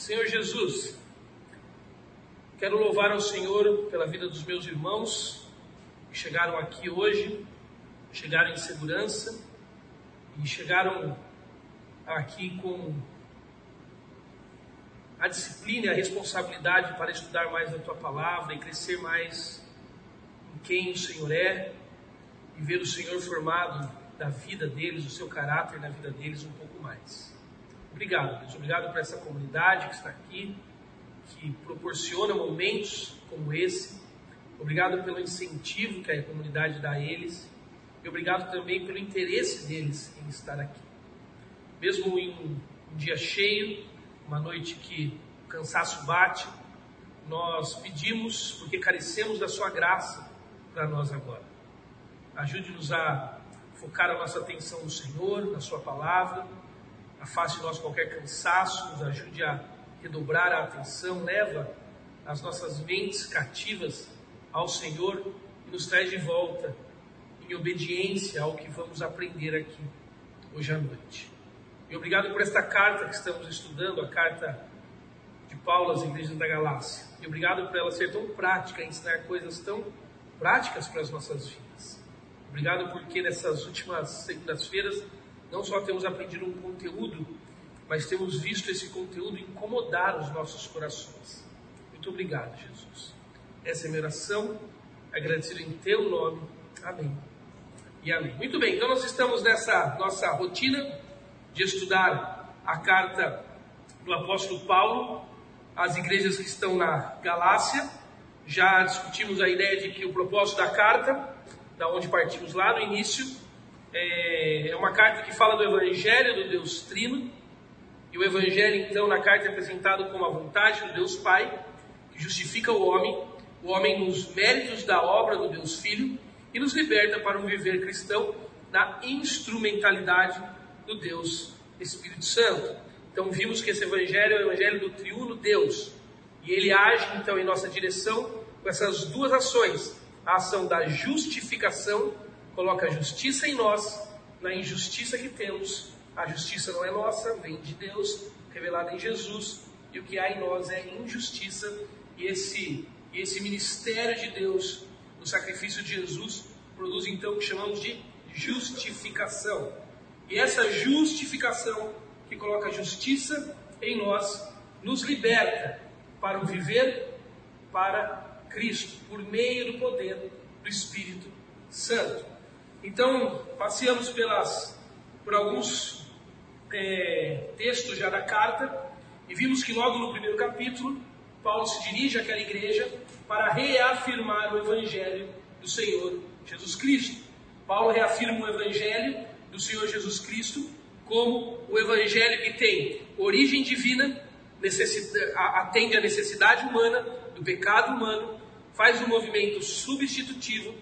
Senhor Jesus, quero louvar ao Senhor pela vida dos meus irmãos que chegaram aqui hoje, chegaram em segurança e chegaram aqui com a disciplina e a responsabilidade para estudar mais da tua palavra e crescer mais em quem o Senhor é e ver o Senhor formado da vida deles, o seu caráter na vida deles um pouco mais. Obrigado, Deus. Obrigado por essa comunidade que está aqui, que proporciona momentos como esse. Obrigado pelo incentivo que a comunidade dá a eles. E obrigado também pelo interesse deles em estar aqui. Mesmo em um dia cheio, uma noite que o cansaço bate, nós pedimos, porque carecemos da Sua graça para nós agora. Ajude-nos a focar a nossa atenção no Senhor, na Sua palavra, afaste de nós qualquer cansaço, nos ajude a redobrar a atenção, leva as nossas mentes cativas ao Senhor e nos traz de volta em obediência ao que vamos aprender aqui hoje à noite. E obrigado por esta carta que estamos estudando, a carta de Paulo às igrejas da Galácia. E obrigado por ela ser tão prática, ensinar coisas tão práticas para as nossas vidas. Obrigado porque nessas últimas segundas-feiras não só temos aprendido um conteúdo, mas temos visto esse conteúdo incomodar os nossos corações. Muito obrigado, Jesus. Essa é a minha oração, agradecido em teu nome. Amém. E amém. Muito bem, então nós estamos nessa nossa rotina de estudar a carta do apóstolo Paulo às igrejas que estão na Galácia. Já discutimos a ideia de que o propósito da carta, da onde partimos lá no início, é uma carta que fala do Evangelho do Deus Trino. E o Evangelho, então, na carta é apresentado como a vontade do Deus Pai, que justifica o homem, o homem nos méritos da obra do Deus Filho e nos liberta para um viver cristão na instrumentalidade do Deus Espírito Santo. Então vimos que esse evangelho é o evangelho do triuno Deus. E ele age então em nossa direção com essas duas ações. A ação da justificação coloca a justiça em nós, na injustiça que temos. A justiça não é nossa, vem de Deus, revelada em Jesus. E o que há em nós é injustiça. E esse, esse ministério de Deus, o sacrifício de Jesus, produz então o que chamamos de justificação. E essa justificação que coloca a justiça em nós nos liberta para o viver para Cristo, por meio do poder do Espírito Santo. Então, passeamos pelas, por alguns é, textos já da carta e vimos que logo no primeiro capítulo, Paulo se dirige àquela igreja para reafirmar o Evangelho do Senhor Jesus Cristo. Paulo reafirma o Evangelho do Senhor Jesus Cristo como o evangelho que tem origem divina, atende à necessidade humana, do pecado humano, faz um movimento substitutivo.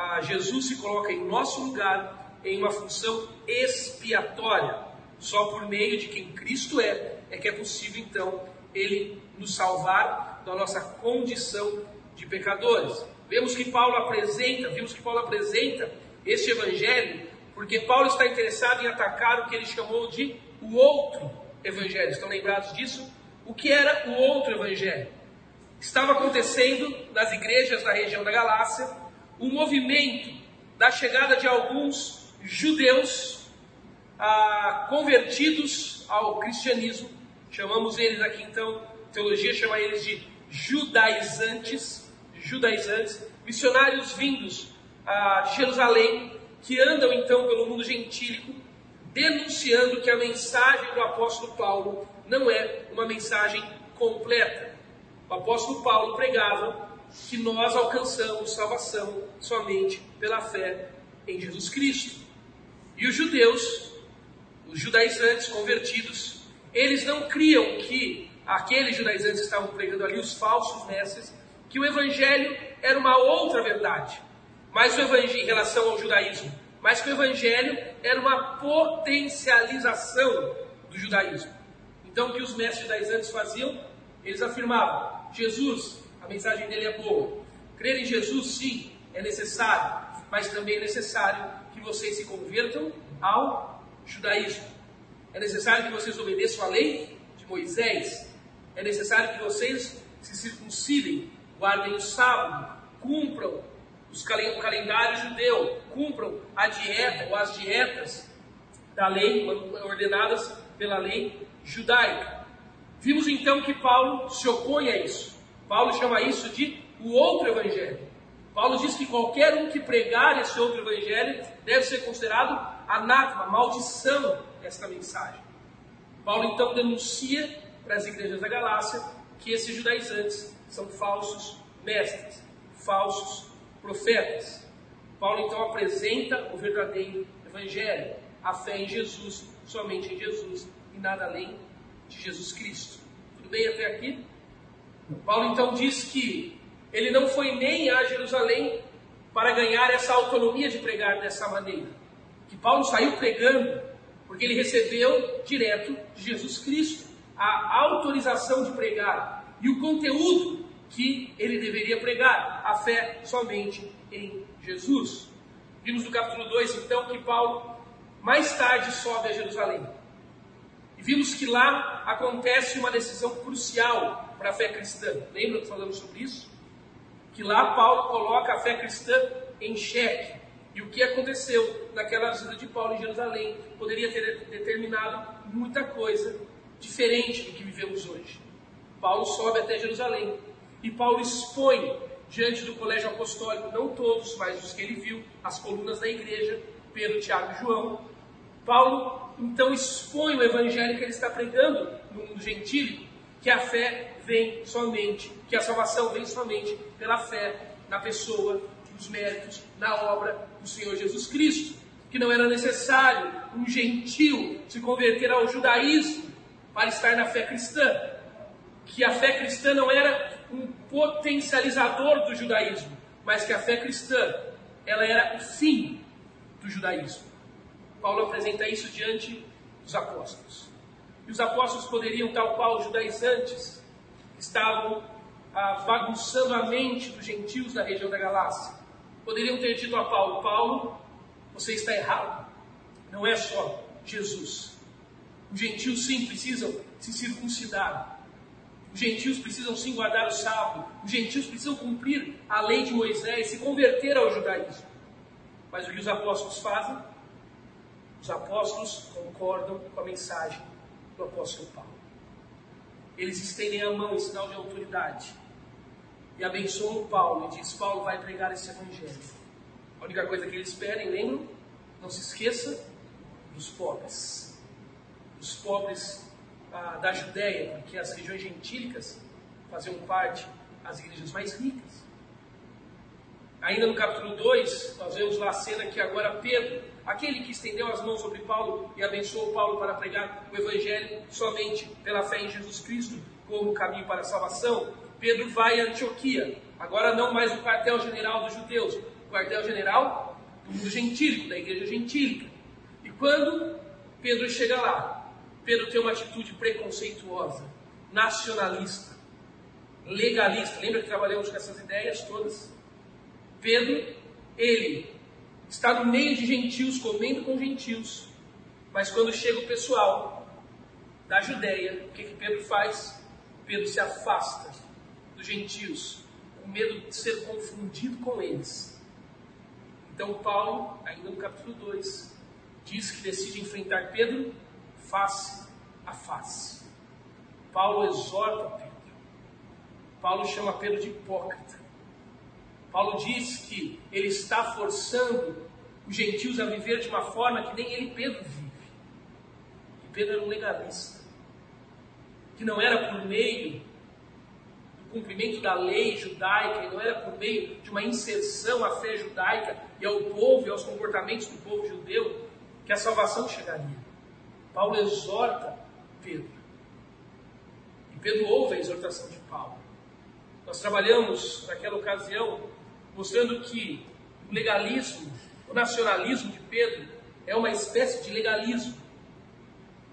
Ah, Jesus se coloca em nosso lugar em uma função expiatória. Só por meio de quem Cristo é, é que é possível então ele nos salvar da nossa condição de pecadores. Vemos que Paulo apresenta, vimos que Paulo apresenta este evangelho porque Paulo está interessado em atacar o que ele chamou de o outro evangelho. Estão lembrados disso? O que era o outro evangelho? Estava acontecendo nas igrejas da região da Galácia um movimento da chegada de alguns judeus ah, convertidos ao cristianismo. Chamamos eles aqui então, teologia chama eles de judaizantes, judaizantes, missionários vindos a Jerusalém que andam então pelo mundo gentílico, denunciando que a mensagem do apóstolo Paulo não é uma mensagem completa. O apóstolo Paulo pregava que nós alcançamos salvação somente pela fé em Jesus Cristo. E os judeus, os judaizantes convertidos, eles não criam que aqueles judaizantes estavam pregando ali, os falsos mestres, que o evangelho era uma outra verdade. Mas o evangelho em relação ao judaísmo, mas que o evangelho era uma potencialização do judaísmo. Então o que os mestres judaizantes faziam? Eles afirmavam: Jesus, a mensagem dele é boa. Crer em Jesus, sim, é necessário, mas também é necessário que vocês se convertam ao judaísmo. É necessário que vocês obedeçam a lei de Moisés. É necessário que vocês se circuncidem, guardem o sábado, cumpram os o calendário judeu, cumpram a dieta ou as dietas da lei ordenadas pela lei judaica. Vimos então que Paulo se opõe a isso. Paulo chama isso de o outro evangelho. Paulo diz que qualquer um que pregar esse outro evangelho deve ser considerado anátema, maldição esta mensagem. Paulo então denuncia para as igrejas da Galácia que esses judaizantes são falsos mestres, falsos profetas. Paulo então apresenta o verdadeiro evangelho, a fé em Jesus, somente em Jesus e nada além de Jesus Cristo. Tudo bem até aqui? Paulo então diz que ele não foi nem a Jerusalém para ganhar essa autonomia de pregar dessa maneira. Que Paulo saiu pregando porque ele recebeu direto de Jesus Cristo a autorização de pregar e o conteúdo que ele deveria pregar, a fé somente em Jesus. Vimos no capítulo 2 então que Paulo mais tarde sobe a Jerusalém. E vimos que lá acontece uma decisão crucial para a fé cristã. Lembra que falamos sobre isso? Que lá Paulo coloca a fé cristã em xeque. E o que aconteceu naquela visita de Paulo em Jerusalém poderia ter determinado muita coisa diferente do que vivemos hoje. Paulo sobe até Jerusalém e Paulo expõe diante do colégio apostólico, não todos, mas os que ele viu, as colunas da igreja, Pedro, Tiago e João. Paulo então expõe o evangelho que ele está pregando no mundo gentílico, que a fé vem somente, que a salvação vem somente pela fé na pessoa, nos méritos, na obra do Senhor Jesus Cristo. Que não era necessário um gentil se converter ao judaísmo para estar na fé cristã. Que a fé cristã não era um potencializador do judaísmo, mas que a fé cristã ela era o fim do judaísmo. Paulo apresenta isso diante dos apóstolos. E os apóstolos poderiam, tal qual os judaizantes, estavam ah, bagunçando a mente dos gentios da região da Galácia. Poderiam ter dito a Paulo: Paulo, você está errado. Não é só Jesus. Os gentios sim precisam se circuncidar. Os gentios precisam sim guardar o sábado. Os gentios precisam cumprir a lei de Moisés, se converter ao judaísmo. Mas o que os apóstolos fazem? Os apóstolos concordam com a mensagem do apóstolo Paulo. Eles estendem a mão em sinal de autoridade e abençoam Paulo e diz: Paulo vai pregar esse evangelho. A única coisa que eles pedem, lembram? Não se esqueça dos pobres. Dos pobres ah, da Judéia, porque as regiões gentílicas faziam parte das igrejas mais ricas. Ainda no capítulo 2, nós vemos lá a cena que agora Pedro, aquele que estendeu as mãos sobre Paulo e abençoou Paulo para pregar o Evangelho somente pela fé em Jesus Cristo como caminho para a salvação, Pedro vai a Antioquia, agora não mais o quartel-general dos judeus, o quartel-general do mundo gentílico, da igreja gentílica. E quando Pedro chega lá, Pedro tem uma atitude preconceituosa, nacionalista, legalista. Lembra que trabalhamos com essas ideias todas? Pedro, ele está no meio de gentios, comendo com gentios, mas quando chega o pessoal da Judéia, o que, que Pedro faz? Pedro se afasta dos gentios, com medo de ser confundido com eles. Então, Paulo, ainda no capítulo 2, diz que decide enfrentar Pedro face a face. Paulo exorta Pedro. Paulo chama Pedro de hipócrita. Paulo diz que ele está forçando os gentios a viver de uma forma que nem ele, Pedro, vive. Que Pedro era um legalista. Que não era por meio do cumprimento da lei judaica, e não era por meio de uma inserção à fé judaica e ao povo e aos comportamentos do povo judeu que a salvação chegaria. Paulo exorta Pedro. E Pedro ouve a exortação de Paulo. Nós trabalhamos naquela ocasião mostrando que o legalismo, o nacionalismo de Pedro é uma espécie de legalismo,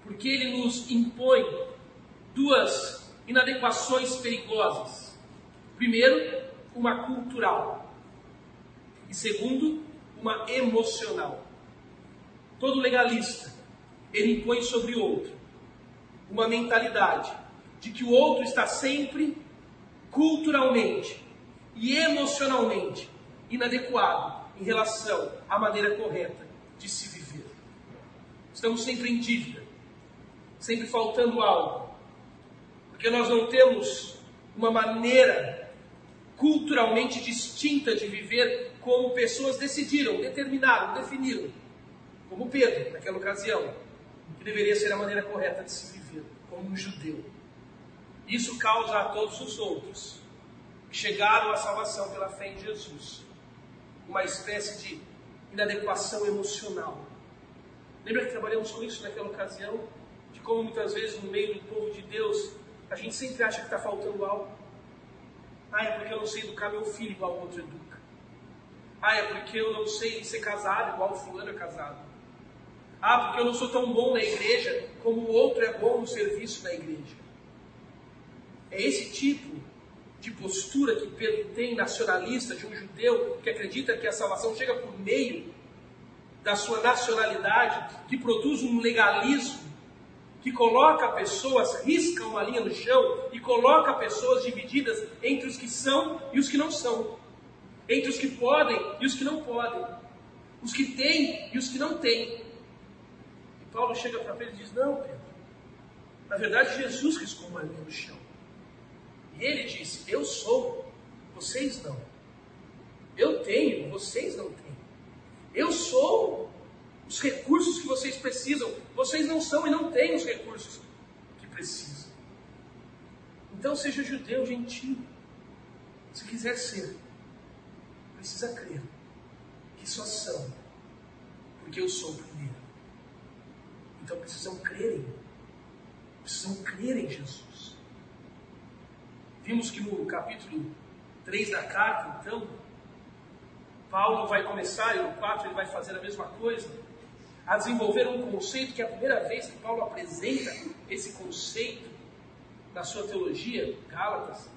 porque ele nos impõe duas inadequações perigosas. Primeiro, uma cultural, e segundo, uma emocional. Todo legalista, ele impõe sobre outro uma mentalidade, de que o outro está sempre culturalmente e emocionalmente inadequado em relação à maneira correta de se viver. Estamos sempre em dívida, sempre faltando algo, porque nós não temos uma maneira culturalmente distinta de viver como pessoas decidiram, determinaram, definiram, como Pedro, naquela ocasião, que deveria ser a maneira correta de se viver, como um judeu. Isso causa a todos os outros chegaram à salvação pela fé em Jesus uma espécie de inadequação emocional. Lembra que trabalhamos com isso naquela ocasião? De como muitas vezes no meio do povo de Deus a gente sempre acha que está faltando algo. Ah, é porque eu não sei educar meu filho igual o outro educa. Ah, é porque eu não sei ser casado igual o fulano é casado. Ah, porque eu não sou tão bom na igreja como o outro é bom no serviço da igreja. É esse tipo de postura que Pedro tem, nacionalista, de um judeu que acredita que a salvação chega por meio da sua nacionalidade, que produz um legalismo, que coloca pessoas, risca uma linha no chão e coloca pessoas divididas entre os que são e os que não são, entre os que podem e os que não podem, os que têm e os que não têm. E Paulo chega para Pedro e diz: Não, Pedro, na verdade Jesus riscou uma linha no chão. E ele disse: Eu sou, vocês não. Eu tenho, vocês não têm. Eu sou os recursos que vocês precisam, vocês não são e não têm os recursos que precisam. Então seja judeu, gentil. Se quiser ser, precisa crer que só são, porque eu sou primeiro. Então precisam crer em, precisam crer em Jesus. Vimos que no capítulo 3 da carta, então, Paulo vai começar, e no 4 ele vai fazer a mesma coisa, a desenvolver um conceito que é a primeira vez que Paulo apresenta esse conceito na sua teologia, Gálatas,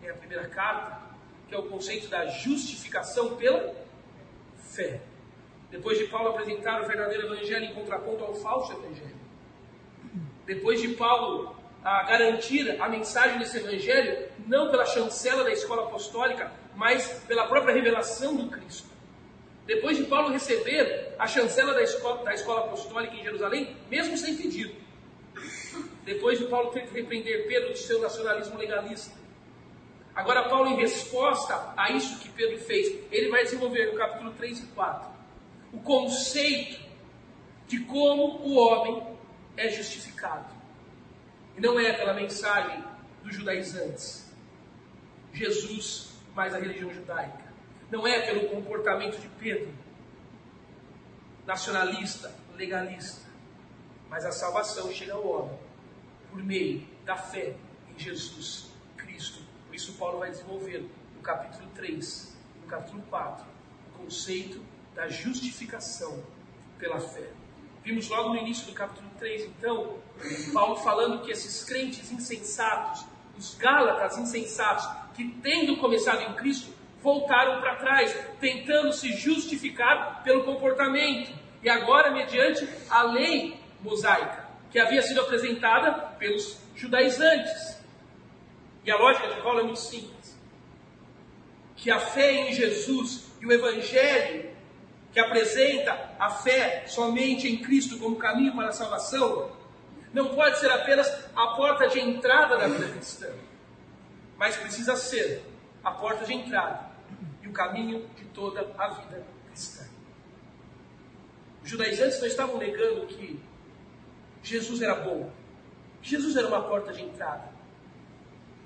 é a primeira carta, que é o conceito da justificação pela fé. Depois de Paulo apresentar o verdadeiro evangelho em contraponto ao falso evangelho. Depois de Paulo a garantir a mensagem desse evangelho, não pela chancela da escola apostólica, mas pela própria revelação do Cristo. Depois de Paulo receber a chancela da escola, da escola apostólica em Jerusalém, mesmo sem pedido. Depois de Paulo ter que repreender Pedro do seu nacionalismo legalista. Agora, Paulo, em resposta a isso que Pedro fez, ele vai desenvolver no capítulo 3 e 4 o conceito de como o homem é justificado. E não é pela mensagem dos judaizantes. Jesus mais a religião judaica. Não é pelo comportamento de Pedro, nacionalista, legalista. Mas a salvação chega ao homem por meio da fé em Jesus Cristo. Por isso Paulo vai desenvolver no capítulo 3, no capítulo 4, o conceito da justificação pela fé. Vimos logo no início do capítulo 3, então, Paulo falando que esses crentes insensatos, os gálatas insensatos, que tendo começado em Cristo, voltaram para trás, tentando se justificar pelo comportamento, e agora mediante a lei mosaica, que havia sido apresentada pelos judaizantes. E a lógica de Paulo é muito simples: que a fé em Jesus e o Evangelho que apresenta a fé somente em Cristo como caminho para a salvação, não pode ser apenas a porta de entrada da vida cristã, mas precisa ser a porta de entrada e o caminho de toda a vida cristã. Os judaizantes não estavam negando que Jesus era bom, Jesus era uma porta de entrada,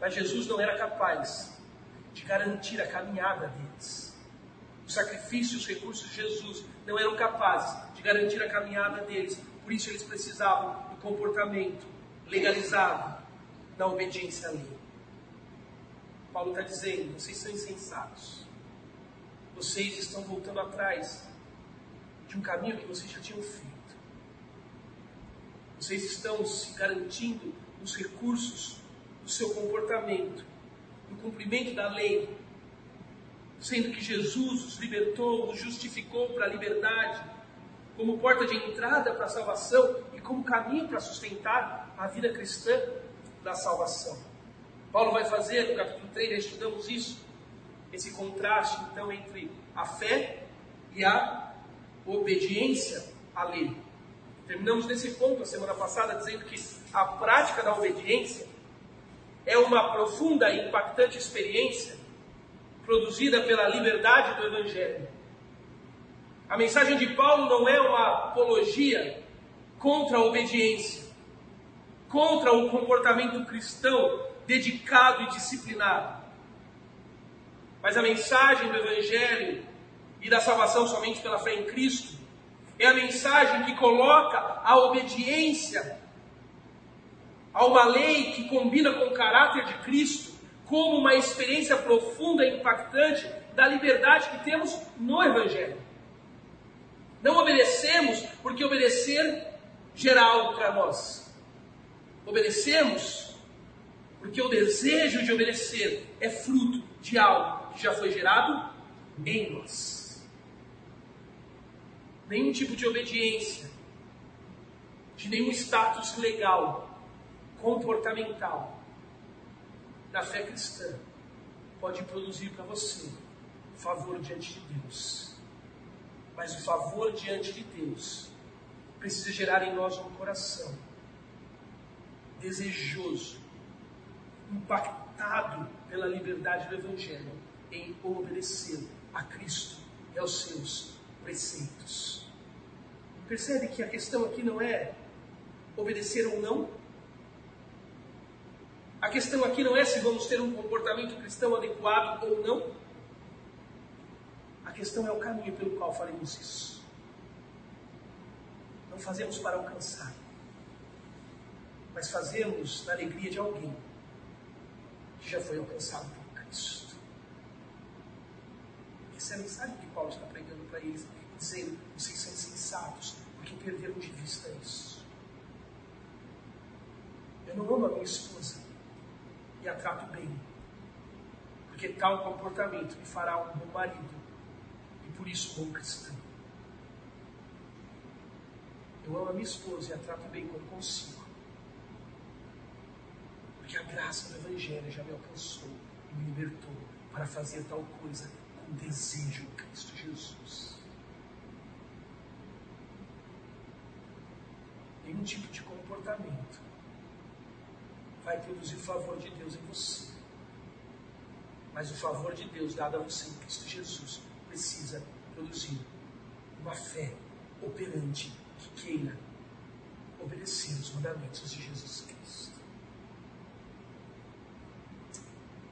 mas Jesus não era capaz de garantir a caminhada deles. Os sacrifícios, os recursos de Jesus não eram capazes de garantir a caminhada deles. Por isso eles precisavam do comportamento legalizado da obediência à lei. Paulo está dizendo: vocês são insensatos. Vocês estão voltando atrás de um caminho que vocês já tinham feito. Vocês estão se garantindo os recursos do seu comportamento, no cumprimento da lei, sendo que Jesus os libertou, os justificou para a liberdade, como porta de entrada para a salvação e como caminho para sustentar a vida cristã. da salvação. Paulo vai fazer, no capítulo 3, já estudamos isso, esse contraste então entre a fé e a obediência à lei. Terminamos nesse ponto a semana passada dizendo que a prática da obediência é uma profunda e impactante experiência produzida pela liberdade do Evangelho. A mensagem de Paulo não é uma apologia contra a obediência, contra o comportamento cristão dedicado e disciplinado. Mas a mensagem do Evangelho e da salvação somente pela fé em Cristo é a mensagem que coloca a obediência a uma lei que combina com o caráter de Cristo como uma experiência profunda e impactante da liberdade que temos no Evangelho. Não obedecemos porque obedecer gera algo para nós. Obedecemos porque o desejo de obedecer é fruto de algo que já foi gerado em nós. Nenhum tipo de obediência, de nenhum status legal, comportamental da fé cristã pode produzir para você favor diante de Deus. Mas o favor diante de Deus precisa gerar em nós um coração desejoso, impactado pela liberdade do Evangelho, em obedecer a Cristo e aos seus preceitos. Percebe que a questão aqui não é obedecer ou não? A questão aqui não é se vamos ter um comportamento cristão adequado ou não. A questão é o caminho pelo qual faremos isso. Não fazemos para alcançar, mas fazemos na alegria de alguém que já foi alcançado por Cristo. Essa é a mensagem que Paulo está pregando para eles, dizendo: vocês são insensatos porque perderam de vista isso. Eu não amo a minha esposa e a trato bem. Porque tal comportamento me fará um bom marido e por isso bom cristão. Eu amo a minha esposa e a trato bem quando consigo. Porque a graça do Evangelho já me alcançou e me libertou para fazer tal coisa com desejo em Cristo Jesus. Nenhum tipo de comportamento vai produzir o favor de Deus em você. Mas o favor de Deus dado a você em Cristo Jesus precisa produzir uma fé operante que queira obedecer os mandamentos de Jesus Cristo.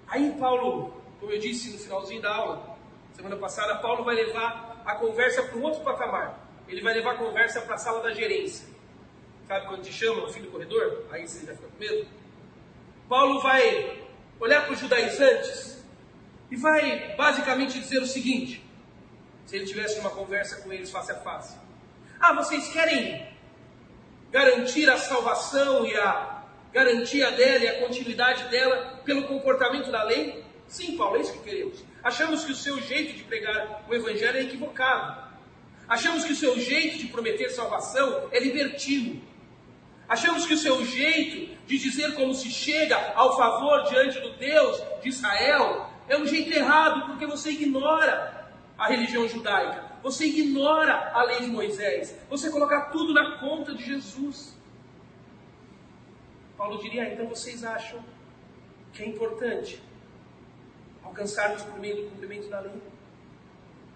Aí Paulo, como eu disse no finalzinho da aula, semana passada, Paulo vai levar a conversa para um outro patamar. Ele vai levar a conversa para a sala da gerência. Sabe quando te chamam no fim do corredor? Aí você já fica com medo. Paulo vai olhar para os judaizantes e vai basicamente dizer o seguinte: se ele tivesse uma conversa com eles face a face. Ah, vocês querem garantir a salvação e a garantia dela e a continuidade dela pelo comportamento da lei? Sim, Paulo, é isso que queremos. Achamos que o seu jeito de pregar o evangelho é equivocado. Achamos que o seu jeito de prometer salvação é libertino. Achamos que o seu jeito de dizer como se chega ao favor diante do Deus de Israel é um jeito errado, porque você ignora a religião judaica, você ignora a lei de Moisés, você coloca tudo na conta de Jesus. Paulo diria: ah, então vocês acham que é importante alcançarmos por meio do cumprimento da lei?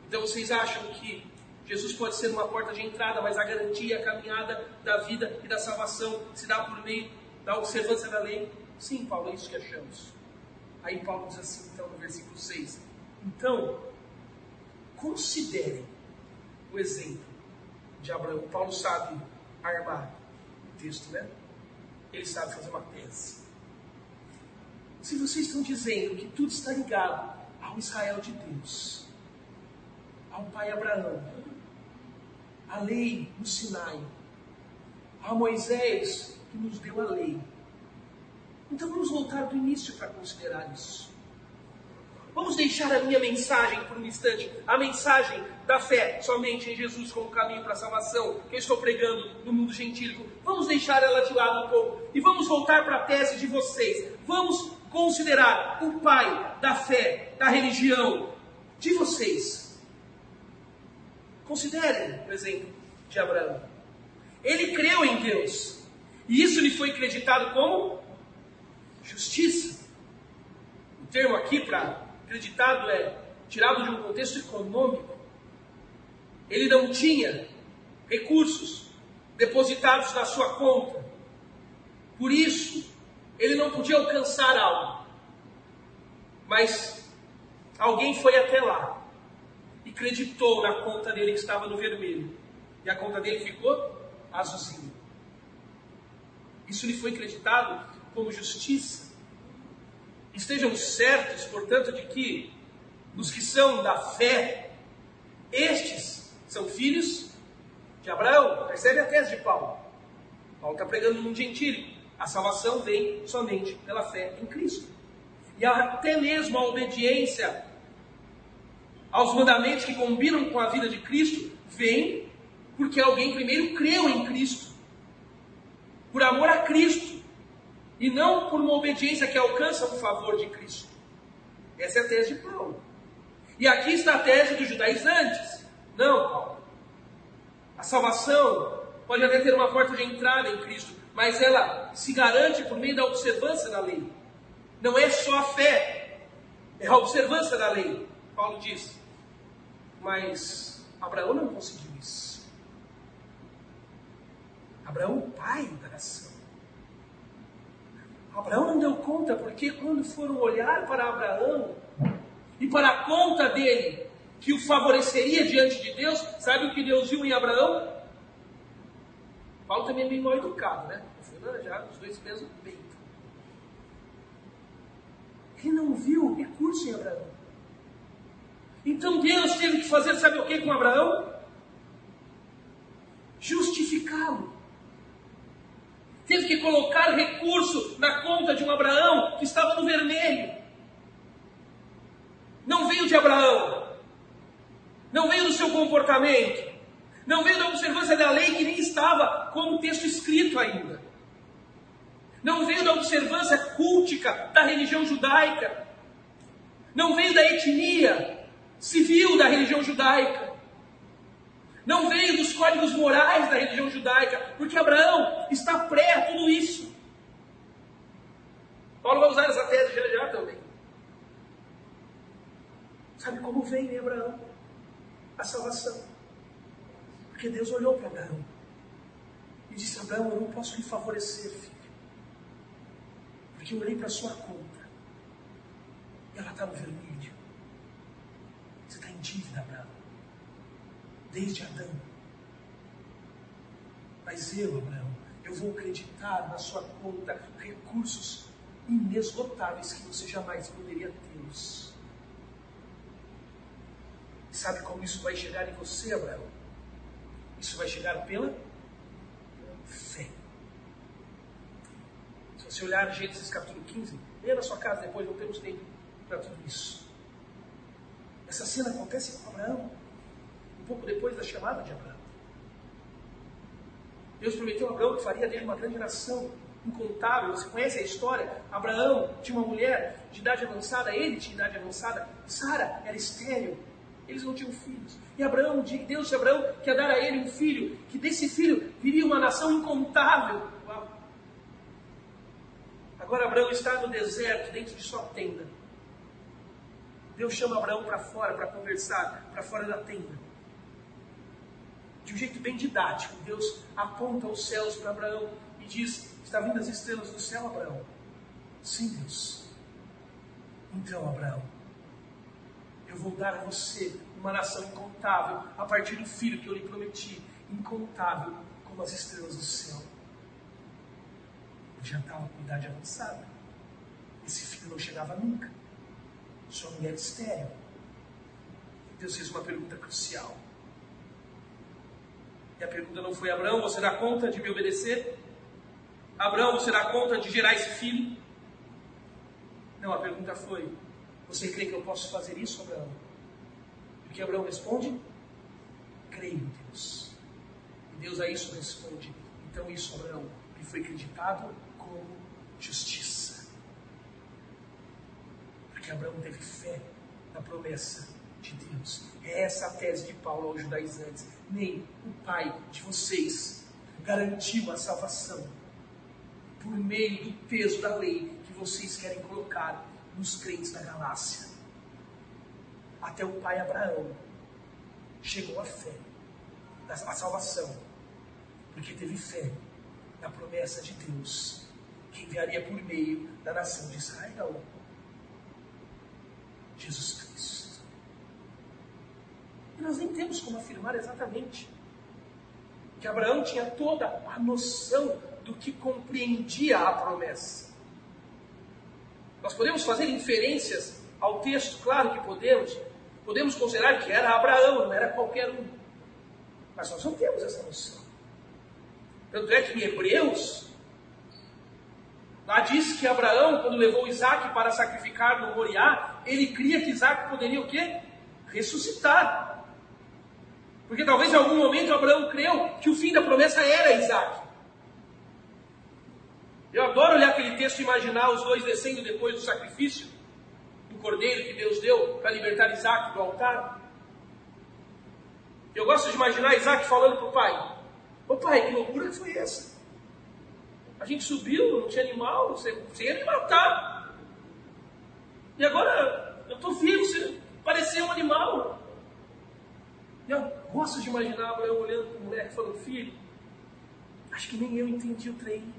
Então vocês acham que Jesus pode ser uma porta de entrada, mas a garantia, a caminhada da vida e da salvação se dá por meio da observância da lei? Sim, Paulo, é isso que achamos. Aí Paulo diz assim, então, no versículo 6. Então, considere o exemplo de Abraão. Paulo sabe armar o texto, né? Ele sabe fazer uma tese. Se vocês estão dizendo que tudo está ligado ao Israel de Deus, ao pai Abraão, a lei no Sinai, a Moisés que nos deu a lei. Então vamos voltar do início para considerar isso. Vamos deixar a minha mensagem por um instante, a mensagem da fé somente em Jesus como caminho para a salvação, que eu estou pregando no mundo gentílico. Vamos deixar ela de lado um pouco e vamos voltar para a tese de vocês. Vamos considerar o pai da fé, da religião de vocês. Considerem o exemplo de Abraão. Ele creu em Deus e isso lhe foi acreditado como justiça. O termo aqui para acreditado é tirado de um contexto econômico. Ele não tinha recursos depositados na sua conta. Por isso, ele não podia alcançar algo. Mas alguém foi até lá acreditou na conta dele que estava no vermelho. E a conta dele ficou azulzinha. Isso lhe foi acreditado como justiça. Estejam certos, portanto, de que os que são da fé, estes são filhos de Abraão. Percebe a tese de Paulo? Paulo está pregando num gentílico. A salvação vem somente pela fé em Cristo. E até mesmo a obediência aos mandamentos que combinam com a vida de Cristo vem porque alguém primeiro creu em Cristo. Por amor a Cristo e não por uma obediência que alcança o favor de Cristo. Essa é a tese de Paulo. E aqui está a tese dos judaizantes. Não, Paulo. A salvação pode até ter uma porta de entrada em Cristo, mas ela se garante por meio da observância da lei. Não é só a fé, é a observância da lei. Paulo diz. Mas Abraão não conseguiu isso. Abraão, o pai da nação. Abraão não deu conta, porque quando foram olhar para Abraão e para a conta dele, que o favoreceria diante de Deus, sabe o que Deus viu em Abraão? Paulo também é meio mal educado, né? Já os dois pesos no peito. Ele não viu o recurso em Abraão. Então Deus teve que fazer, sabe o que com Abraão? Justificá-lo teve que colocar recurso na conta de um Abraão que estava no vermelho. Não veio de Abraão, não veio do seu comportamento, não veio da observância da lei que nem estava com o texto escrito ainda. Não veio da observância cultica da religião judaica. Não veio da etnia civil da religião judaica. Não veio dos códigos morais da religião judaica, porque Abraão está pré a tudo isso. Paulo vai usar essa tese já já também. Sabe como veio em Abraão a salvação? Porque Deus olhou para Abraão e disse: Abraão, eu não posso lhe favorecer, filho, porque eu olhei para a sua conta e ela está no vermelho. Você está em dívida, Abraão desde Adão. Mas eu, Abraão, eu vou acreditar na sua conta recursos inesgotáveis que você jamais poderia. E sabe como isso vai chegar em você, Abraão? Isso vai chegar pela fé. Se você olhar Gênesis capítulo 15, leia na sua casa depois, não temos tempo para tudo isso. Essa cena acontece com Abraão um pouco depois da chamada de Abraão. Deus prometeu a Abraão que faria dele uma grande nação, incontável. Você conhece a história? Abraão tinha uma mulher de idade avançada, ele tinha idade avançada, Sara era estéril, eles não tinham filhos. E Abraão, Deus de Abraão quer dar a ele um filho, que desse filho viria uma nação incontável. Agora Abraão está no deserto, dentro de sua tenda. Deus chama Abraão para fora para conversar, para fora da tenda de um jeito bem didático. Deus aponta os céus para Abraão e diz: Está vindo as estrelas do céu, Abraão? Sim, Deus. Então, Abraão, eu vou dar a você uma nação incontável a partir do filho que eu lhe prometi, incontável como as estrelas do céu. Já estava com idade avançada. Esse filho não chegava nunca. Sua mulher estéreo. Deus fez uma pergunta crucial. E a pergunta não foi: Abraão, você dá conta de me obedecer? Abraão, você dá conta de gerar esse filho? Não, a pergunta foi: Você crê que eu posso fazer isso, Abraão? Porque Abraão responde: Creio em Deus. E Deus a isso responde: Então isso, Abraão, me foi acreditado como justiça. Abraão teve fé na promessa de Deus. É essa a tese de Paulo aos judaizantes. Nem o pai de vocês garantiu a salvação por meio do peso da lei que vocês querem colocar nos crentes da Galácia. Até o pai Abraão chegou à fé, à salvação, porque teve fé na promessa de Deus, que enviaria por meio da nação de Israel Jesus Cristo. E nós nem temos como afirmar exatamente que Abraão tinha toda a noção do que compreendia a promessa. Nós podemos fazer inferências ao texto, claro que podemos. Podemos considerar que era Abraão, não era qualquer um. Mas nós não temos essa noção. Tanto é que em Hebreus, lá diz que Abraão, quando levou Isaac para sacrificar no Moriá, ele cria que Isaac poderia o quê? Ressuscitar. Porque talvez em algum momento Abraão creu que o fim da promessa era Isaac. Eu adoro olhar aquele texto e imaginar os dois descendo depois do sacrifício do cordeiro que Deus deu para libertar Isaac do altar. Eu gosto de imaginar Isaac falando para o pai: Ô pai, que loucura foi essa? A gente subiu, não tinha animal, você ia me matar. E agora eu estou vivo, parecia um animal. E eu gosto de imaginar Abraão olhando para o moleque falando: Filho, acho que nem eu entendi o trem.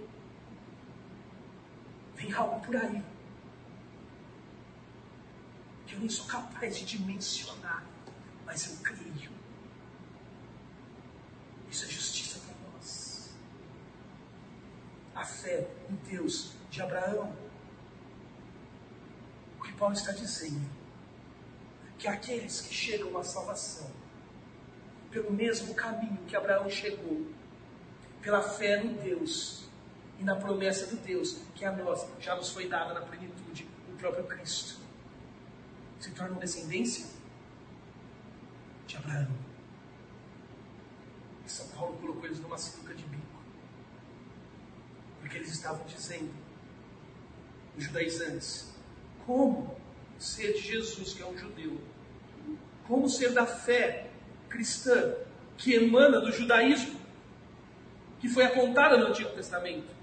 Tem algo por aí que eu nem sou capaz de dimensionar, mas eu creio. Isso é justiça para nós. A fé em Deus de Abraão. Paulo está dizendo? Que aqueles que chegam à salvação, pelo mesmo caminho que Abraão chegou, pela fé no Deus, e na promessa de Deus, que a nós já nos foi dada na plenitude, o próprio Cristo. Se tornam descendência de Abraão. E São Paulo colocou eles numa sinuca de bico. Porque eles estavam dizendo, os judaizantes, como ser de Jesus, que é um judeu, como ser da fé cristã que emana do judaísmo, que foi apontada no Antigo Testamento,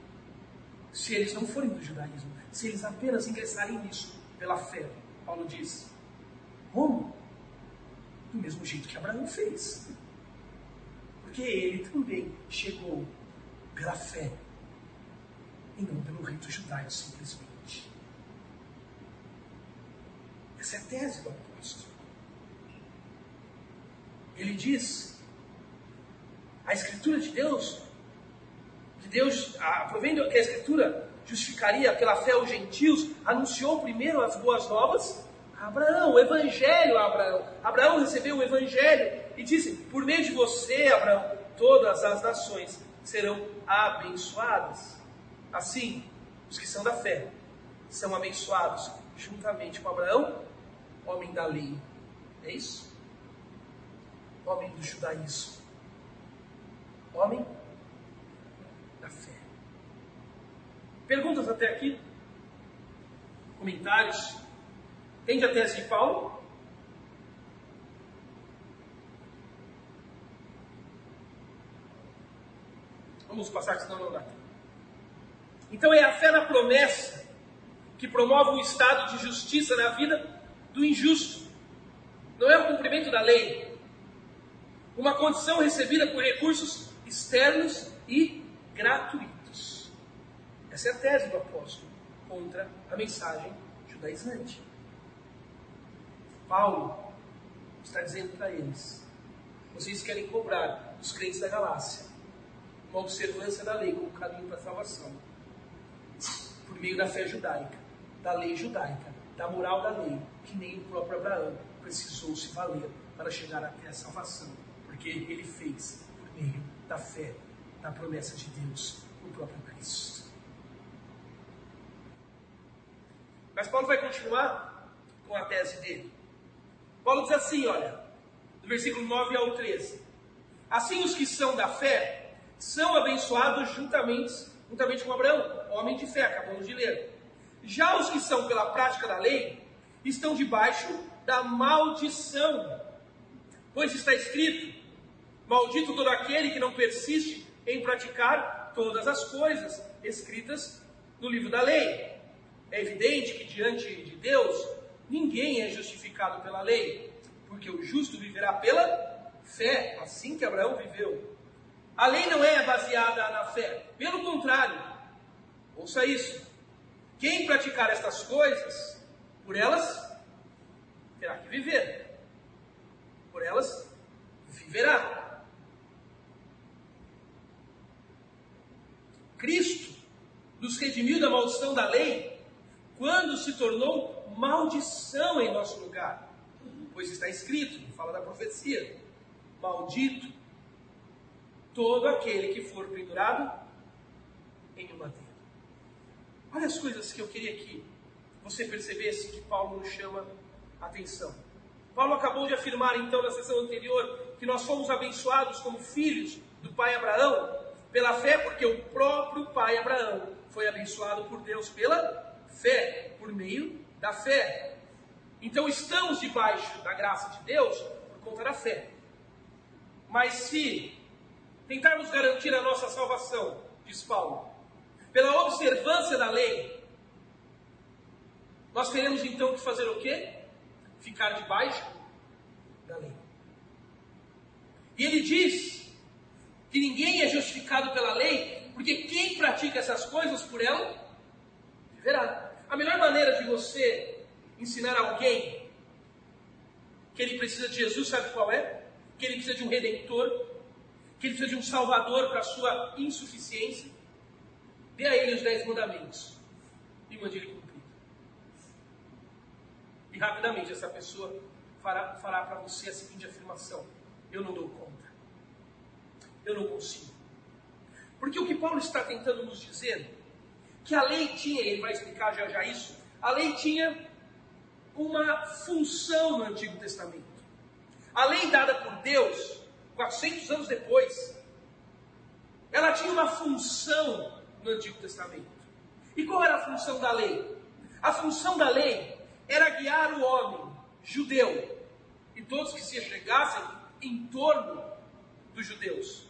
se eles não forem do judaísmo, se eles apenas ingressarem nisso pela fé. Paulo diz: como? Do mesmo jeito que Abraão fez. Porque ele também chegou pela fé e não pelo rito judaico simplesmente. Essa é a tese do apóstolo. Ele diz: a Escritura de Deus Deus, provendo que a Escritura justificaria pela fé os gentios, anunciou primeiro as boas novas a Abraão, o Evangelho a Abraão. Abraão recebeu o Evangelho e disse: Por meio de você, Abraão, todas as nações serão abençoadas. Assim, os que são da fé são abençoados juntamente com Abraão, homem da lei. É isso? Homem do judaísmo. Homem Perguntas até aqui? Comentários? Entende a tese de Paulo? Vamos passar, senão não dá. Então é a fé na promessa que promove um estado de justiça na vida do injusto. Não é o cumprimento da lei. Uma condição recebida por recursos externos e gratuitos. Essa é a tese do apóstolo contra a mensagem judaizante. Paulo está dizendo para eles: vocês querem cobrar dos crentes da Galácia uma observância da lei como caminho para a salvação, por meio da fé judaica, da lei judaica, da moral da lei, que nem o próprio Abraão precisou se valer para chegar até a salvação, porque ele fez por meio da fé, da promessa de Deus, no próprio Cristo. Mas Paulo vai continuar com a tese dele. Paulo diz assim, olha, do versículo 9 ao 13. Assim os que são da fé são abençoados juntamente, juntamente com Abraão, homem de fé, acabamos de ler. Já os que são pela prática da lei estão debaixo da maldição. Pois está escrito: Maldito todo aquele que não persiste em praticar todas as coisas escritas no livro da lei. É evidente que diante de Deus ninguém é justificado pela lei, porque o justo viverá pela fé, assim que Abraão viveu. A lei não é baseada na fé, pelo contrário. Ouça isso. Quem praticar estas coisas, por elas terá que viver. Por elas viverá. Cristo nos redimiu da maldição da lei quando se tornou maldição em nosso lugar. Pois está escrito, fala da profecia: Maldito todo aquele que for pendurado em uma madeira. Olha as coisas que eu queria que você percebesse que Paulo nos chama atenção. Paulo acabou de afirmar então na sessão anterior que nós fomos abençoados como filhos do pai Abraão pela fé, porque o próprio pai Abraão foi abençoado por Deus pela fé, por meio da fé. Então estamos debaixo da graça de Deus por conta da fé. Mas se tentarmos garantir a nossa salvação, diz Paulo, pela observância da lei, nós teremos então que fazer o quê? Ficar debaixo da lei. E ele diz que ninguém é justificado pela lei, porque quem pratica essas coisas por ela, viverá. A melhor maneira de você ensinar alguém que ele precisa de Jesus, sabe qual é? Que ele precisa de um redentor, que ele precisa de um salvador para a sua insuficiência. Dê a ele os dez mandamentos e mande ele. E rapidamente essa pessoa fará, fará para você a seguinte afirmação: Eu não dou conta. Eu não consigo. Porque o que Paulo está tentando nos dizer, que a lei tinha, ele vai explicar já já isso, a lei tinha uma função no Antigo Testamento. A lei dada por Deus, 400 anos depois, ela tinha uma função no Antigo Testamento. E qual era a função da lei? A função da lei era guiar o homem judeu e todos que se chegassem em torno dos judeus,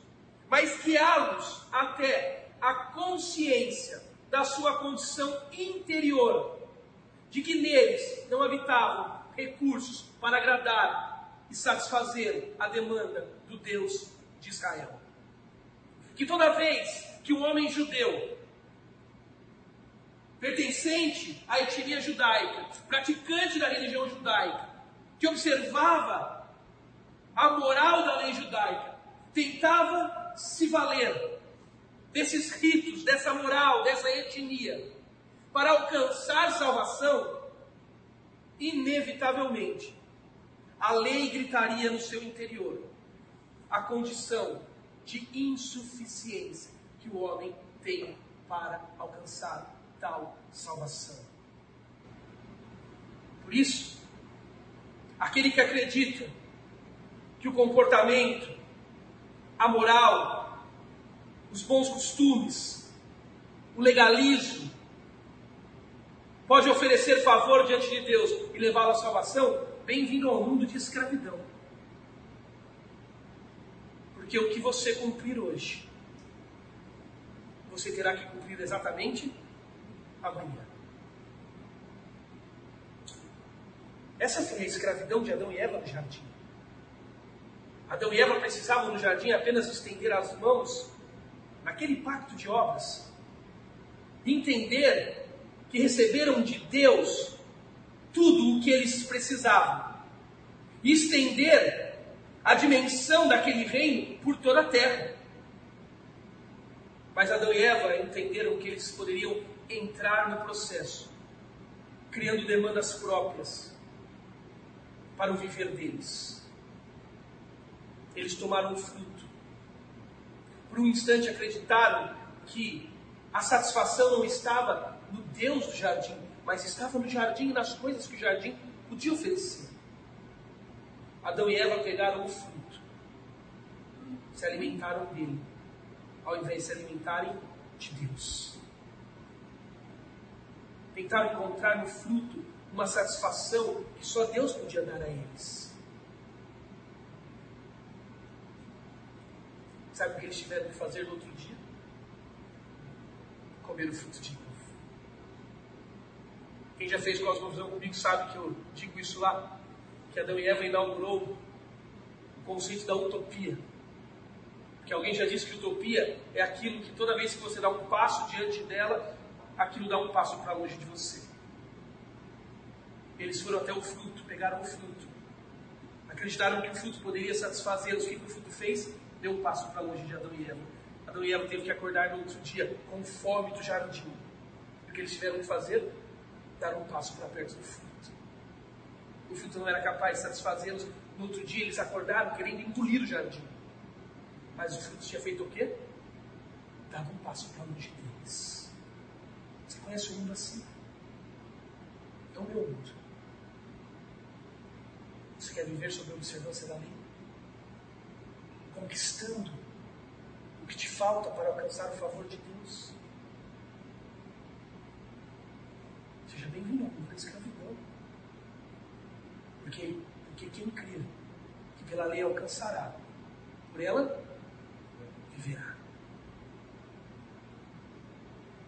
mas guiá-los até a consciência da sua condição interior, de que neles não habitavam recursos para agradar e satisfazer a demanda do Deus de Israel. Que toda vez que um homem judeu, pertencente à etnia judaica, praticante da religião judaica, que observava a moral da lei judaica, tentava se valer desses ritos, dessa moral, dessa etnia, para alcançar salvação, inevitavelmente, a lei gritaria no seu interior a condição de insuficiência que o homem tem para alcançar tal salvação. Por isso, aquele que acredita que o comportamento, a moral, os bons costumes, o legalismo, pode oferecer favor diante de Deus e levá-lo à salvação, bem-vindo ao mundo de escravidão. Porque o que você cumprir hoje você terá que cumprir exatamente amanhã. Essa foi a escravidão de Adão e Eva no jardim. Adão e Eva precisavam no jardim apenas estender as mãos naquele pacto de obras, entender que receberam de Deus tudo o que eles precisavam, e estender a dimensão daquele reino por toda a terra. Mas Adão e Eva entenderam que eles poderiam entrar no processo, criando demandas próprias para o viver deles. Eles tomaram o fruto. Por um instante acreditaram que a satisfação não estava no Deus do jardim, mas estava no jardim e nas coisas que o jardim podia oferecer. Adão e Eva pegaram o fruto, se alimentaram dele, ao invés de se alimentarem de Deus. Tentaram encontrar no fruto uma satisfação que só Deus podia dar a eles. Sabe o que eles tiveram que fazer no outro dia? Comer o fruto de novo. Quem já fez cosmovisão comigo sabe que eu digo isso lá, que Adão e Eva inaugurou o conceito da utopia. Que alguém já disse que utopia é aquilo que toda vez que você dá um passo diante dela, aquilo dá um passo para longe de você. Eles foram até o fruto, pegaram o fruto. Acreditaram que o fruto poderia satisfazê-los. O que o fruto fez? Deu um passo para longe de Adão e Eva. Adão e Eva teve que acordar no outro dia com fome do jardim. O que eles tiveram que fazer? Dar um passo para perto do fruto. O fruto não era capaz de satisfazê-los. No outro dia eles acordaram querendo engolir o jardim. Mas o fruto tinha feito o quê? Dado um passo para longe deles. Conhece o mundo assim? É o meu mundo. Você quer viver sob a observância da lei? Conquistando o que te falta para alcançar o favor de Deus. Seja bem-vindo ao mundo da escravidão. Porque, porque quem crê que pela lei alcançará, por ela viverá.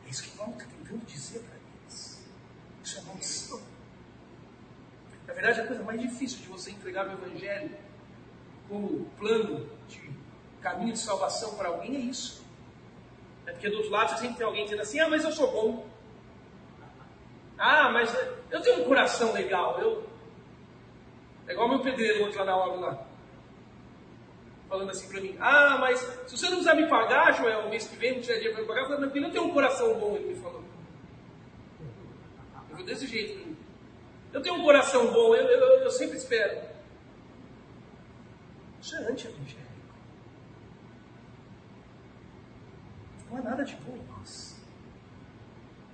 É isso que Paulo está tentando dizer para eles. Isso é maldição. Na verdade, a coisa mais difícil de você entregar o Evangelho como plano de caminho de salvação para alguém é isso. É porque do outro lado sempre tem alguém dizendo assim: ah, mas eu sou bom. Ah, mas eu tenho um coração legal. Eu... É igual meu pedreiro outro lá na obra lá. Falando assim para mim: ah, mas se você não quiser me pagar, Joel, o mês que vem, não tiver dinheiro para me pagar, eu falei: eu tenho um coração bom, ele me falou. Eu vou desse jeito. Eu tenho um coração bom, eu, eu, eu sempre espero. Isso é anti-evangélico. Não há nada de bom em nós.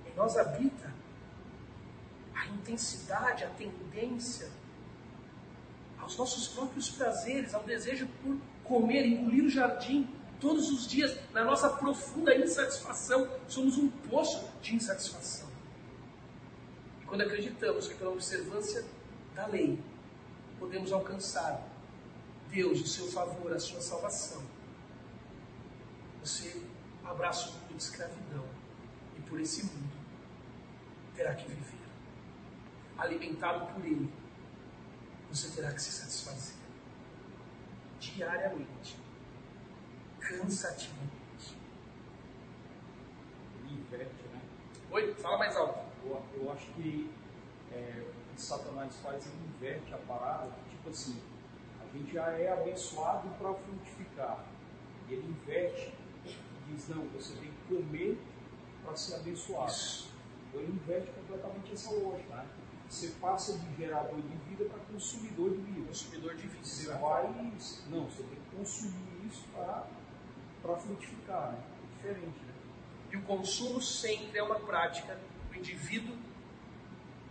Em nós habita a intensidade, a tendência aos nossos próprios prazeres, ao desejo por comer, engolir o jardim todos os dias, na nossa profunda insatisfação. Somos um poço de insatisfação. Quando acreditamos que pela observância da lei podemos alcançar Deus, o seu favor, a sua salvação, você abraça o mundo de escravidão e por esse mundo terá que viver. Alimentado por Ele, você terá que se satisfazer diariamente, cansativamente. Inverte, né? Oi, fala mais alto eu, eu acho que é, o que Satanás faz, ele inverte a parada, tipo assim, a gente já é abençoado para frutificar. E ele inverte e diz, não, você tem que comer para ser abençoado. Então ele inverte completamente essa lógica. Né? Você passa de gerador de vida para consumidor de vida. Consumidor de vida. Você vai. Não, você tem que consumir isso para frutificar. Né? É diferente. Né? E o consumo sempre é uma prática indivíduo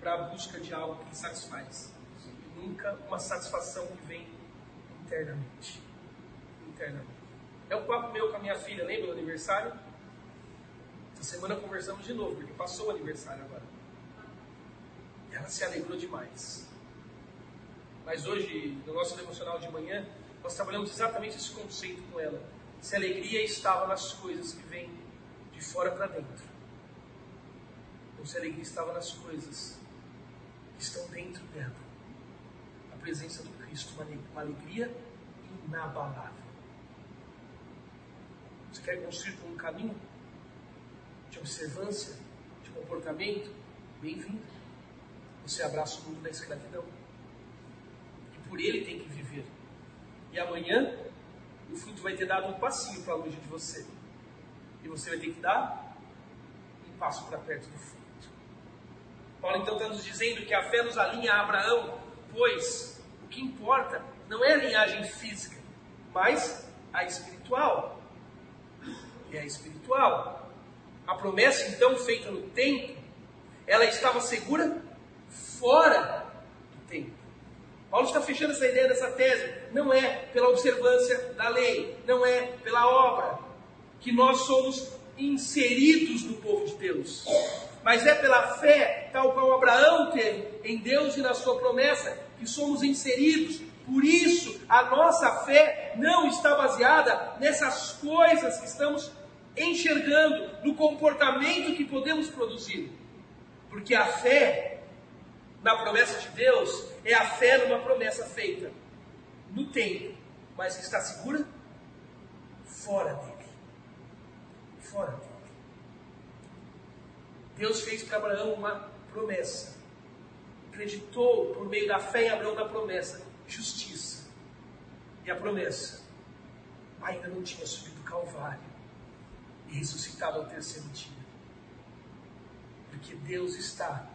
para a busca de algo que satisfaz. E nunca uma satisfação que vem internamente. Internamente. É o papo meu com a minha filha, lembra do aniversário? Essa semana conversamos de novo, porque passou o aniversário agora. Ela se alegrou demais. Mas hoje, no nosso devocional de manhã, nós trabalhamos exatamente esse conceito com ela. Se alegria estava nas coisas que vêm de fora para dentro ou se alegria estava nas coisas que estão dentro dela. A presença do Cristo, uma alegria inabalável. Você quer construir por um caminho de observância, de comportamento? Bem-vindo. Você abraça o mundo da escravidão. E por ele tem que viver. E amanhã o fruto vai ter dado um passinho para longe de você. E você vai ter que dar um passo para perto do fruto. Paulo então está nos dizendo que a fé nos alinha a Abraão, pois o que importa não é a linhagem física, mas a espiritual. É a espiritual. A promessa então feita no tempo, ela estava segura fora do tempo. Paulo está fechando essa ideia dessa tese. Não é pela observância da lei, não é pela obra que nós somos inseridos no povo de Deus, mas é pela fé, tal qual Abraão teve em Deus e na sua promessa, que somos inseridos. Por isso, a nossa fé não está baseada nessas coisas que estamos enxergando, no comportamento que podemos produzir. Porque a fé na promessa de Deus é a fé numa promessa feita no tempo, mas que está segura fora dele. Fora dele. Deus fez para Abraão uma promessa. Acreditou por meio da fé em Abraão na promessa, justiça. E a promessa ainda não tinha subido o Calvário e ressuscitado ao terceiro dia. Porque Deus está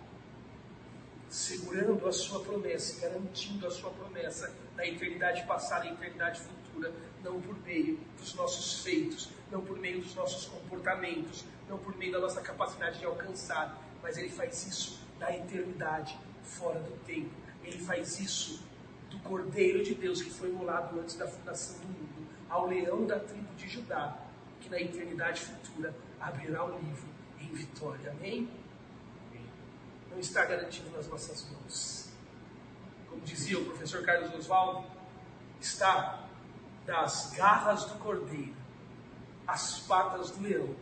segurando a sua promessa, garantindo a sua promessa na eternidade passada e eternidade futura, não por meio dos nossos feitos, não por meio dos nossos comportamentos, não por meio da nossa capacidade de alcançar, mas Ele faz isso na eternidade, fora do tempo. Ele faz isso do Cordeiro de Deus que foi imolado antes da fundação do mundo, ao leão da tribo de Judá, que na eternidade futura abrirá o livro em vitória. Amém? Não está garantido nas nossas mãos. Como dizia o professor Carlos Oswaldo, está das garras do cordeiro às patas do leão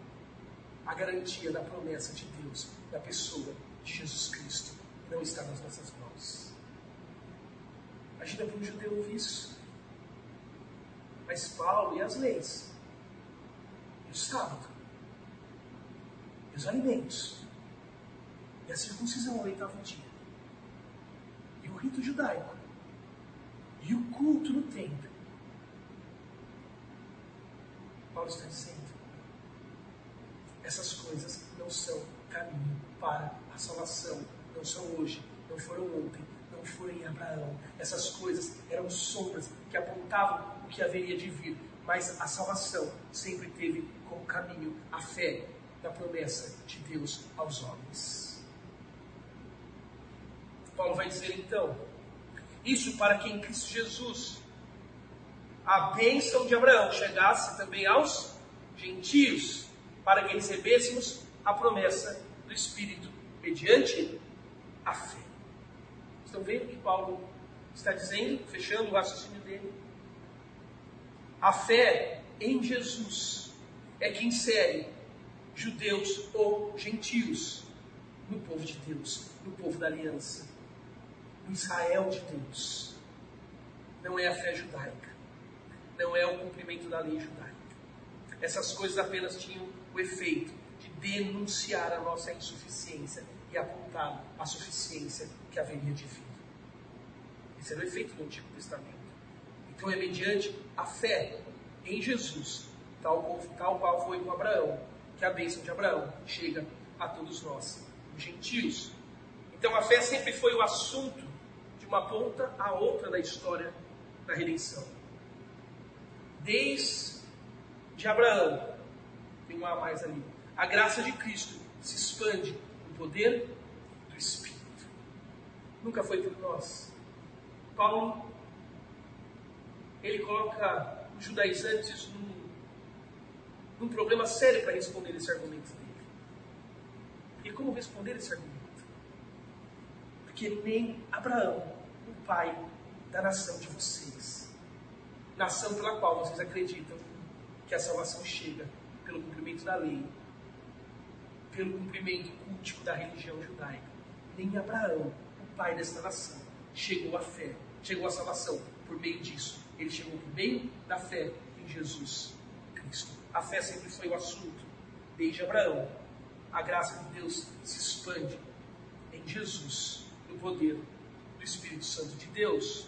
a garantia da promessa de Deus, da pessoa de Jesus Cristo, não está nas nossas mãos. Imagina para um judeu ouvir isso. Mas Paulo e as leis, e o sábado, e os alimentos, e a circuncisão ao oitavo dia, e o rito judaico, e o culto no templo. Paulo está dizendo: essas coisas não são caminho para a salvação, não são hoje, não foram ontem, não foram em Abraão. Essas coisas eram sombras que apontavam o que haveria de vir, mas a salvação sempre teve como caminho a fé na promessa de Deus aos homens. Paulo vai dizer então, isso para que em Cristo Jesus a bênção de Abraão chegasse também aos gentios, para que recebêssemos a promessa do Espírito mediante a fé. Estão vendo o que Paulo está dizendo, fechando o raciocínio dele? A fé em Jesus é que insere judeus ou gentios no povo de Deus, no povo da aliança, no Israel de Deus. Não é a fé judaica, não é o cumprimento da lei judaica. Essas coisas apenas tinham o efeito de denunciar a nossa insuficiência e apontar a suficiência que haveria de vir. Esse era o efeito do Antigo Testamento. Então é mediante a fé em Jesus, tal, tal qual foi com Abraão, que a bênção de Abraão chega a todos nós, os gentios. Então a fé sempre foi o assunto de uma ponta a outra da história da redenção. Desde Abraão, tem um A mais ali. A graça de Cristo se expande no poder do Espírito. Nunca foi por nós. Paulo, ele coloca os judaizantes num, num problema sério para responder esse argumento dele. E como responder esse argumento? Porque nem Abraão, o pai da nação de vocês, nação pela qual vocês acreditam que a salvação chega pelo cumprimento da lei, pelo cumprimento cultico da religião judaica. Nem Abraão, o pai desta nação, chegou à fé, chegou à salvação por meio disso. Ele chegou por meio da fé em Jesus Cristo. A fé sempre foi o assunto. Desde Abraão, a graça de Deus se expande em Jesus, no poder do Espírito Santo de Deus.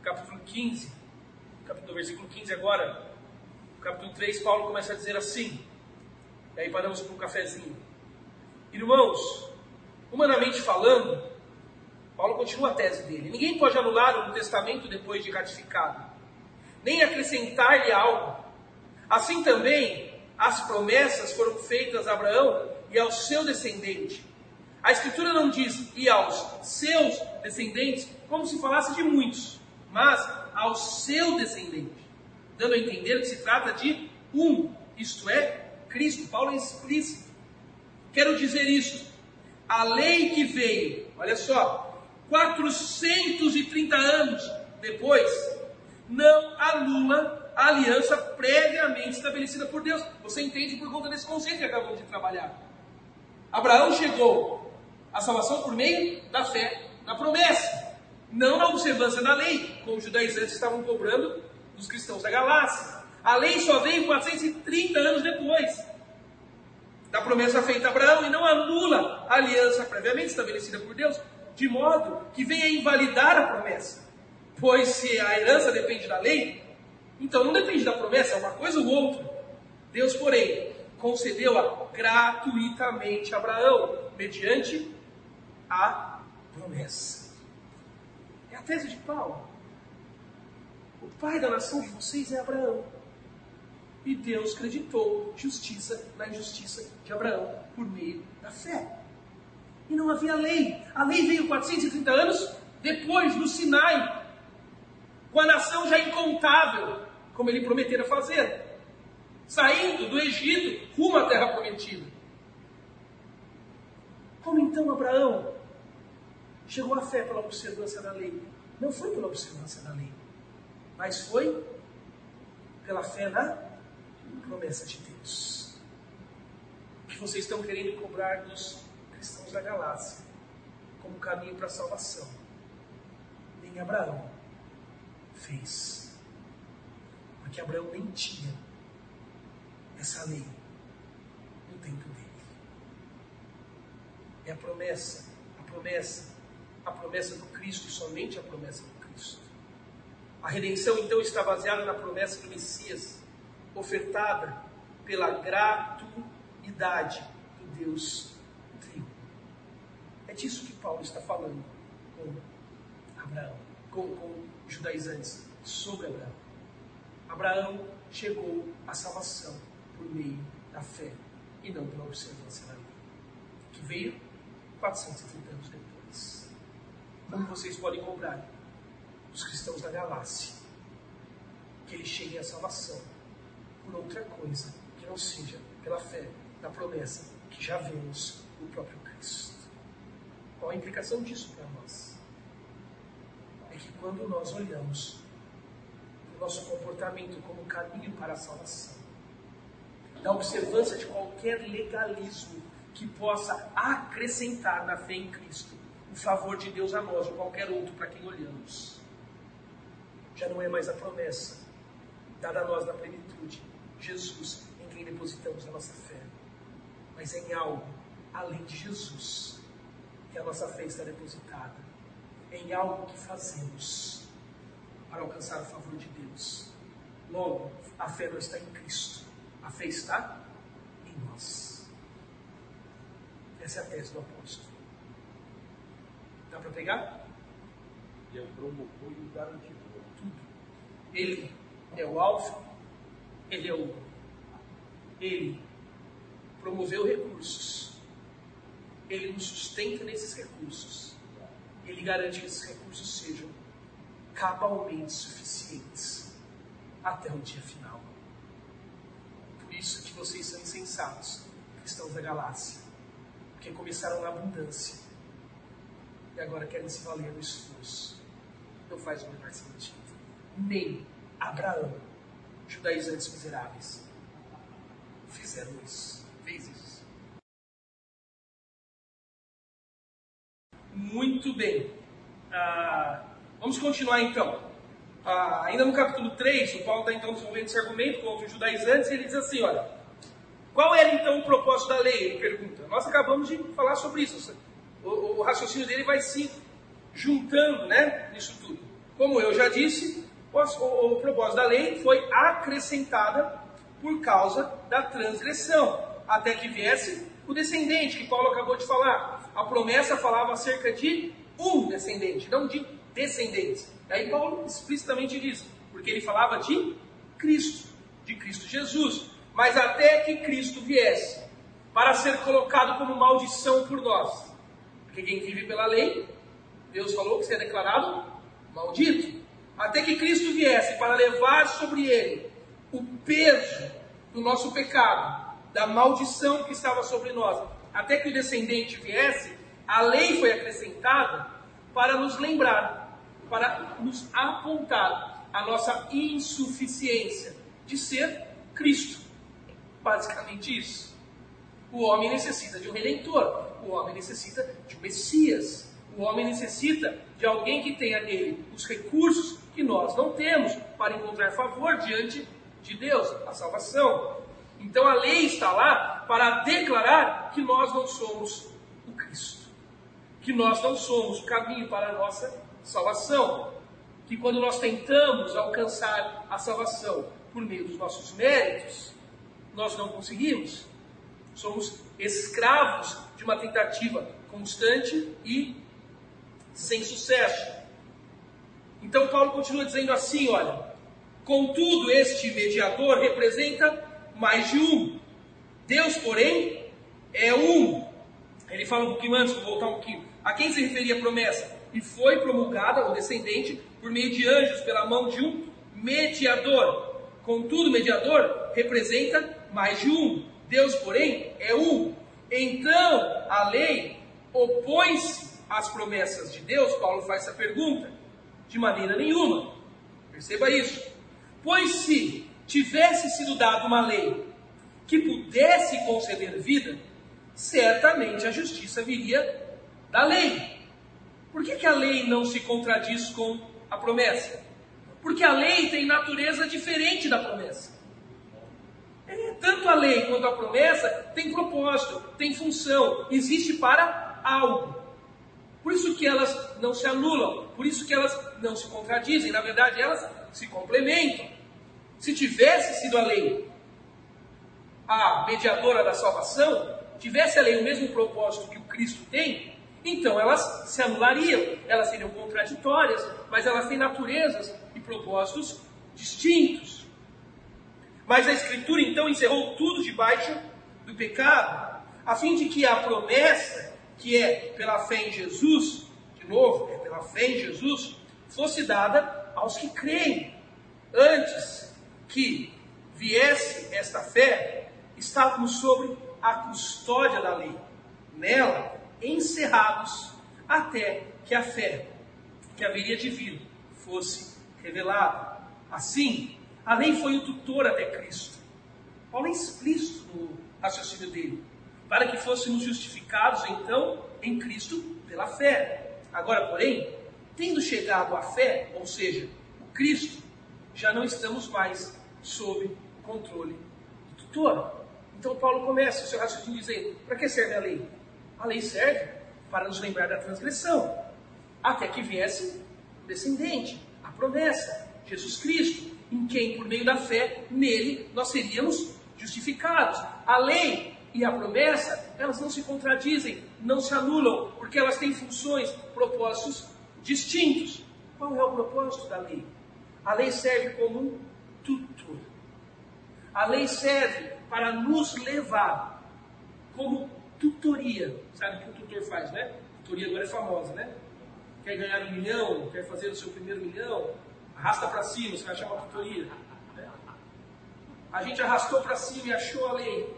Capítulo 15, capítulo versículo 15 agora, capítulo 3, Paulo começa a dizer assim, e aí paramos para um cafezinho. Irmãos, humanamente falando, Paulo continua a tese dele. Ninguém pode anular um testamento depois de ratificado, nem acrescentar-lhe algo. Assim também, as promessas foram feitas a Abraão e ao seu descendente. A Escritura não diz e aos seus descendentes, como se falasse de muitos, mas ao seu descendente, dando a entender que se trata de um, isto é, Cristo. Paulo é explícito. Quero dizer isso. A lei que veio, olha só, 430 anos depois, não anula a aliança previamente estabelecida por Deus. Você entende por conta desse conceito que acabamos de trabalhar. Abraão chegou à salvação por meio da fé na promessa, não na observância da lei, como os judaizantes estavam cobrando dos cristãos da Galácia. A lei só veio 430 anos depois da promessa feita a Abraão e não anula a aliança previamente estabelecida por Deus, de modo que venha invalidar a promessa. Pois se a herança depende da lei, então não depende da promessa, é uma coisa ou outra. Deus, porém, concedeu-a gratuitamente a Abraão, mediante a promessa. A tese de Paulo. O pai da nação de vocês é Abraão. E Deus creditou justiça na injustiça de Abraão por meio da fé. E não havia lei. A lei veio 430 anos depois do Sinai, com a nação já incontável, como ele prometera fazer, saindo do Egito rumo à terra prometida. Como então Abraão chegou à fé pela observância da lei? Não foi pela observância da lei, mas foi pela fé na promessa de Deus. O que vocês estão querendo cobrar dos cristãos da Galácia como caminho para a salvação? Nem Abraão fez. Porque Abraão nem tinha essa lei no tempo dele. É a promessa, a promessa, a promessa do Cristo somente a promessa do Cristo. A redenção então está baseada na promessa do Messias ofertada pela gratuidade do Deus trigo. É disso que Paulo está falando com Abraão, com, com judaizantes, sobre Abraão. Abraão chegou à salvação por meio da fé e não pela observância da lei, que veio 430 anos depois. Como vocês podem cobrar os cristãos da Galácia que eles cheguem à salvação por outra coisa que não seja pela fé na promessa que já vemos no próprio Cristo. Qual a implicação disso para nós? É que quando nós olhamos o nosso comportamento como caminho para a salvação, da observância de qualquer legalismo que possa acrescentar na fé em Cristo o favor de Deus a nós ou qualquer outro para quem olhamos. Já não é mais a promessa dada a nós na plenitude, Jesus em quem depositamos a nossa fé, mas é em algo além de Jesus que a nossa fé está depositada, é em algo que fazemos para alcançar o favor de Deus. Logo, a fé não está em Cristo, a fé está em nós. Essa é a tese do apóstolo. Dá para pegar? E é o promotor e o garantidor. Tudo. Ele é o alfa ele é o. Ele promoveu recursos. Ele nos sustenta nesses recursos. Ele garante que esses recursos sejam cabalmente suficientes até o dia final. Por isso que vocês são insensatos, cristãos da galáxia, porque começaram na abundância e agora querem se valer do esforço. Não faz o menor sentido. Nem Abraão judaizantes miseráveis fizeram isso, fez isso. Muito bem. Ah, vamos continuar então. Ah, ainda no capítulo 3, o Paulo está então desenvolvendo esse argumento contra os judaizantes e ele diz assim: olha, qual era então o propósito da lei? Ele pergunta. Nós acabamos de falar sobre isso. O, o, raciocínio dele vai se juntando né, nisso tudo. Como eu já disse, o, o, o propósito da lei foi acrescentada por causa da transgressão, até que viesse o descendente, que Paulo acabou de falar. A promessa falava acerca de um descendente, não de descendentes. Aí Paulo explicitamente diz, porque ele falava de Cristo, de Cristo Jesus. Mas até que Cristo viesse, para ser colocado como maldição por nós, Porque quem vive pela lei, Deus falou que seria declarado maldito. Até que Cristo viesse para levar sobre ele o peso do nosso pecado, da maldição que estava sobre nós. Até que o descendente viesse, a lei foi acrescentada para nos lembrar, para nos apontar a nossa insuficiência de ser Cristo. Basicamente isso. O homem necessita de um redentor, o homem necessita de um Messias, o homem necessita de alguém que tenha nele os recursos que nós não temos para encontrar favor diante de Deus, a salvação. Então a lei está lá para declarar que nós não somos o Cristo, que nós não somos o caminho para a nossa salvação, que quando nós tentamos alcançar a salvação por meio dos nossos méritos, nós não conseguimos. Somos escravos de uma tentativa constante e sem sucesso. Então Paulo continua dizendo assim, olha, contudo este mediador representa mais de um. Deus, porém, é um. Ele fala um pouquinho antes, vou voltar um pouquinho. A quem se referia a promessa? E foi promulgada o descendente por meio de anjos, pela mão de um mediador. Contudo, mediador representa mais de um. Deus, porém, é um. Então, a lei opõe-se às promessas de Deus? Paulo faz essa pergunta. De maneira nenhuma. Perceba isso. Pois se tivesse sido dada uma lei que pudesse conceder vida, certamente a justiça viria da lei. Por que, que a lei não se contradiz com a promessa? Porque a lei tem natureza diferente da promessa. Tanto a lei quanto a promessa tem propósito, tem função, existe para algo. Por isso que elas não se anulam, por isso que elas não se contradizem, na verdade elas se complementam. Se tivesse sido a lei a mediadora da salvação, tivesse a lei o mesmo propósito que o Cristo tem, então elas se anulariam, elas seriam contraditórias, mas elas têm naturezas e propósitos distintos. Mas a Escritura então encerrou tudo debaixo do pecado, a fim de que a promessa, que é pela fé em Jesus, de novo, é pela fé em Jesus, fosse dada aos que creem. Antes, que viesse esta fé, estávamos sobre a custódia da lei, nela encerrados até que a fé que haveria de vir fosse revelada. Assim, a lei foi o tutor até Cristo. Paulo é explícito no raciocínio dele, para que fôssemos justificados então em Cristo pela fé. Agora, porém, tendo chegado à fé, ou seja, o Cristo, já não estamos mais sob controle do tutor. Então Paulo começa o seu raciocínio dizendo: para que serve a lei? A lei serve para nos lembrar da transgressão, até que viesse o descendente, a promessa, Jesus Cristo, em quem, por meio da fé, nele nós seríamos justificados. A lei e a promessa, elas não se contradizem, não se anulam, porque elas têm funções, propósitos distintos. Qual é o propósito da lei? A lei serve como um tutor. A lei serve para nos levar como tutoria. Sabe o que o tutor faz, né? tutoria agora é famosa, né? Quer ganhar um milhão, quer fazer o seu primeiro milhão, arrasta para cima, os caras chamam tutoria. Né? A gente arrastou para cima e achou a lei.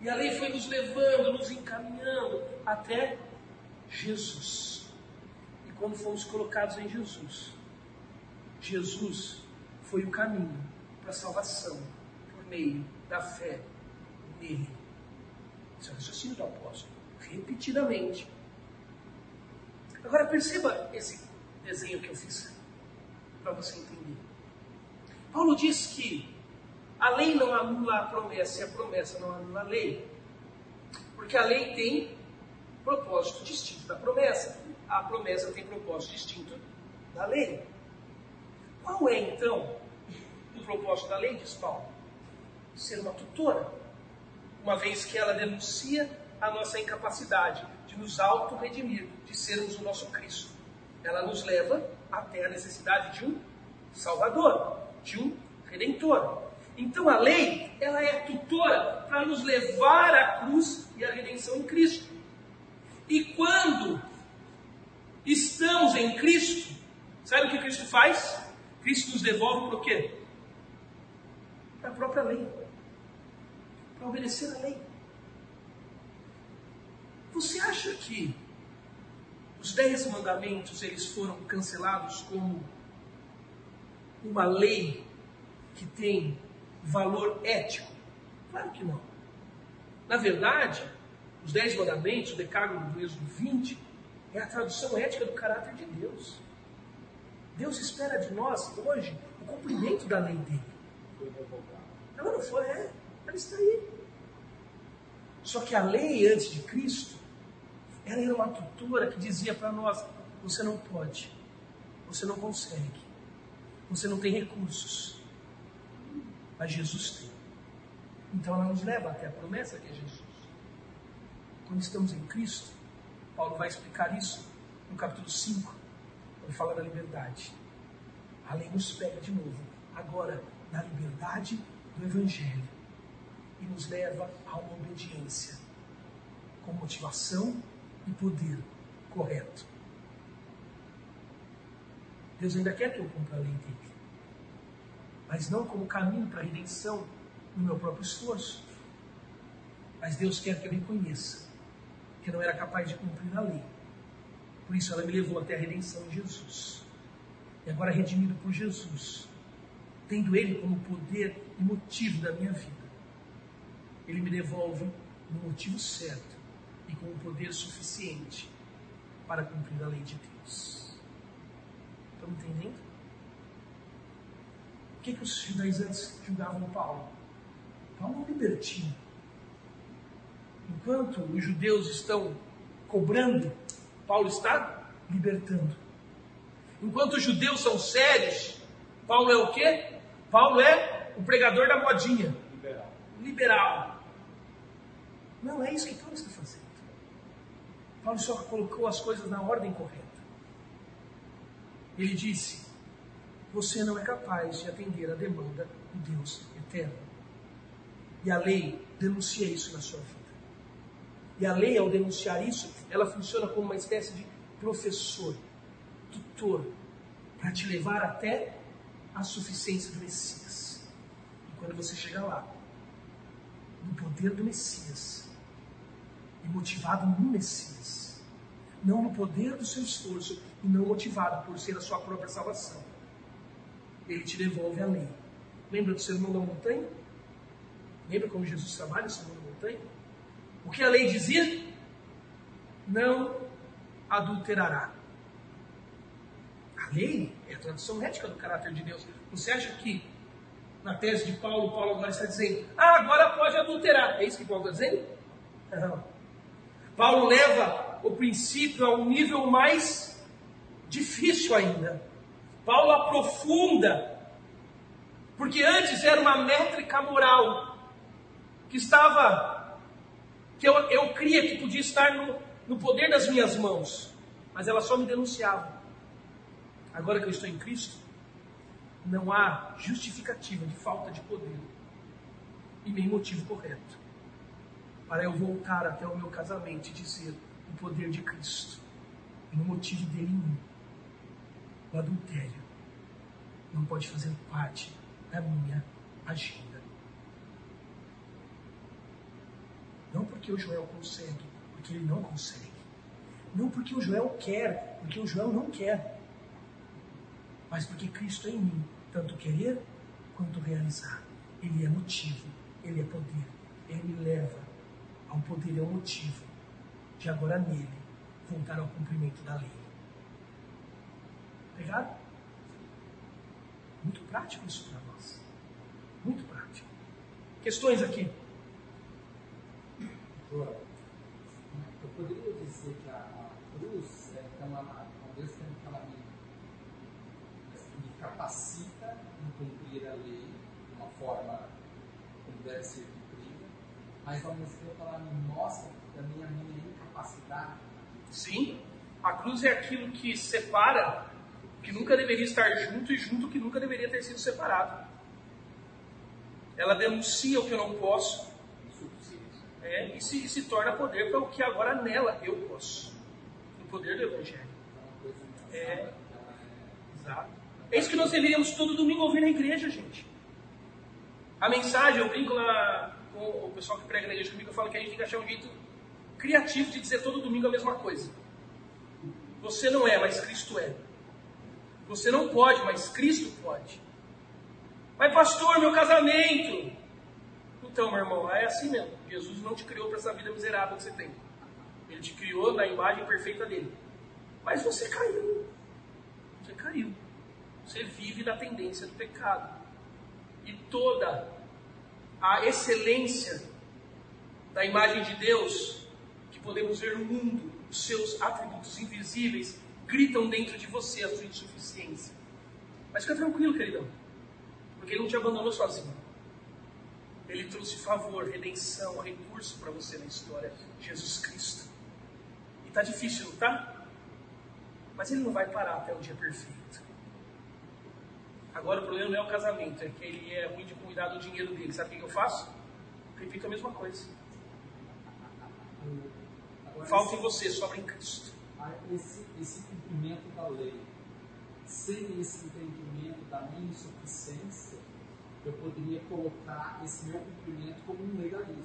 E a lei foi nos levando, nos encaminhando até Jesus. E quando fomos colocados em Jesus, Jesus foi o caminho para a salvação por meio da fé nele. Isso é o raciocínio do apóstolo, repetidamente. Agora perceba esse desenho que eu fiz para você entender. Paulo diz que a lei não anula a promessa e a promessa não anula a lei. Porque a lei tem propósito distinto da promessa. A promessa tem propósito distinto da lei. Qual é então o propósito da lei, diz Paulo? Ser uma tutora, uma vez que ela denuncia a nossa incapacidade de nos auto-redimir, de sermos o nosso Cristo. Ela nos leva até a necessidade de um Salvador, de um Redentor. Então a lei, ela é tutora para nos levar à cruz e à redenção em Cristo. E quando em Cristo, sabe o que Cristo faz? Cristo nos devolve para o quê? Para a própria lei. Para obedecer a lei. Você acha que os dez mandamentos eles foram cancelados como uma lei que tem valor ético? Claro que não. Na verdade, os dez mandamentos, o decálogo do Êxodo 20, é a tradução ética do caráter de Deus. Deus espera de nós hoje o cumprimento da lei dele. Ela não foi, é, ela está aí. Só que a lei antes de Cristo, ela era uma tutora que dizia para nós: você não pode, você não consegue, você não tem recursos. Mas Jesus tem. Então ela nos leva até a promessa que é Jesus. Quando estamos em Cristo, Paulo vai explicar isso no capítulo 5, quando fala da liberdade. A lei nos pega de novo, agora na liberdade do Evangelho, e nos leva a uma obediência com motivação e poder correto. Deus ainda quer que eu cumpra a lei mas não como caminho para a redenção no meu próprio esforço. Mas Deus quer que eu reconheça que não era capaz de cumprir a lei. Por isso ela me levou até a redenção em Jesus. E agora redimido por Jesus, tendo Ele como poder e motivo da minha vida, Ele me devolve no motivo certo e com o poder suficiente para cumprir a lei de Deus. Estão entendendo? O que, que os judaizantes julgavam Paulo? Paulo é um libertino enquanto os judeus estão cobrando, Paulo está libertando. Enquanto os judeus são sérios, Paulo é o quê? Paulo é o pregador da modinha. Liberal. Liberal. Não é isso que Paulo está fazendo. Paulo só colocou as coisas na ordem correta. Ele disse: Você não é capaz de atender a demanda do Deus eterno. E a lei denuncia isso na sua vida. E a lei, ao denunciar isso, ela funciona como uma espécie de professor, tutor, para te levar até a suficiência do Messias. E quando você chegar lá, no poder do Messias, e motivado no Messias, não no poder do seu esforço, e não motivado por ser a sua própria salvação, ele te devolve a lei. Lembra do sermão da montanha? Lembra como Jesus trabalha no sermão da montanha? O que a lei dizia? Não adulterará. A lei é a tradução ética do caráter de Deus. Você acha que na tese de Paulo, Paulo agora está dizendo, ah, agora pode adulterar. É isso que Paulo está dizendo? Não. Paulo leva o princípio a um nível mais difícil ainda. Paulo aprofunda, porque antes era uma métrica moral que estava que eu, eu cria que podia estar no, no poder das minhas mãos, mas ela só me denunciava. Agora que eu estou em Cristo, não há justificativa de falta de poder e nem motivo correto para eu voltar até o meu casamento e dizer o poder de Cristo e no motivo dele mim. O adultério não pode fazer parte da minha agenda. Não porque o Joel consegue, porque ele não consegue. Não porque o Joel quer, porque o Joel não quer. Mas porque Cristo é em mim, tanto querer quanto realizar. Ele é motivo, ele é poder. Ele leva ao poder e ao motivo de agora nele voltar ao cumprimento da lei. Pegado? Muito prático isso para nós. Muito prático. Questões aqui? Eu poderia dizer que a, a cruz é aquela, talvez tenha aquela me, me capacita em cumprir a lei de uma forma como deve ser mas ao mesmo tempo ela me mostra também a minha incapacidade. Sim, a cruz é aquilo que separa o que nunca deveria estar junto e junto o que nunca deveria ter sido separado. Ela denuncia o que eu não posso é, e se, se torna poder para o que agora nela eu posso. No poder do Evangelho. É. é- Exato. É isso que nós deveríamos todo domingo ouvir na igreja, gente. A mensagem, eu brinco lá com o pessoal que prega na igreja comigo, eu falo que a gente tem que achar um jeito criativo de dizer todo domingo a mesma coisa. Você não é, mas Cristo é. Você não pode, mas Cristo pode. Mas pastor, meu casamento. Então, meu irmão, é assim mesmo. Jesus não te criou para essa vida miserável que você tem. Ele te criou na imagem perfeita dele. Mas você caiu. Você caiu. Você vive na tendência do pecado. E toda a excelência da imagem de Deus que podemos ver no mundo, os seus atributos invisíveis, gritam dentro de você a sua insuficiência. Mas fica tranquilo, queridão, porque Ele não te abandonou sozinho. Ele trouxe favor, redenção, recurso para você na história, Jesus Cristo. E tá difícil, não tá? Mas Ele não vai parar até o dia perfeito. Agora o problema não é o casamento, é que ele é ruim de cuidar do dinheiro dele. Sabe o que eu faço? Repito a mesma coisa. Falta em você, sobra em Cristo. Ah, esse, esse cumprimento da lei, sem esse entendimento da minha insuficiência, eu poderia colocar esse meu cumprimento como um legalismo.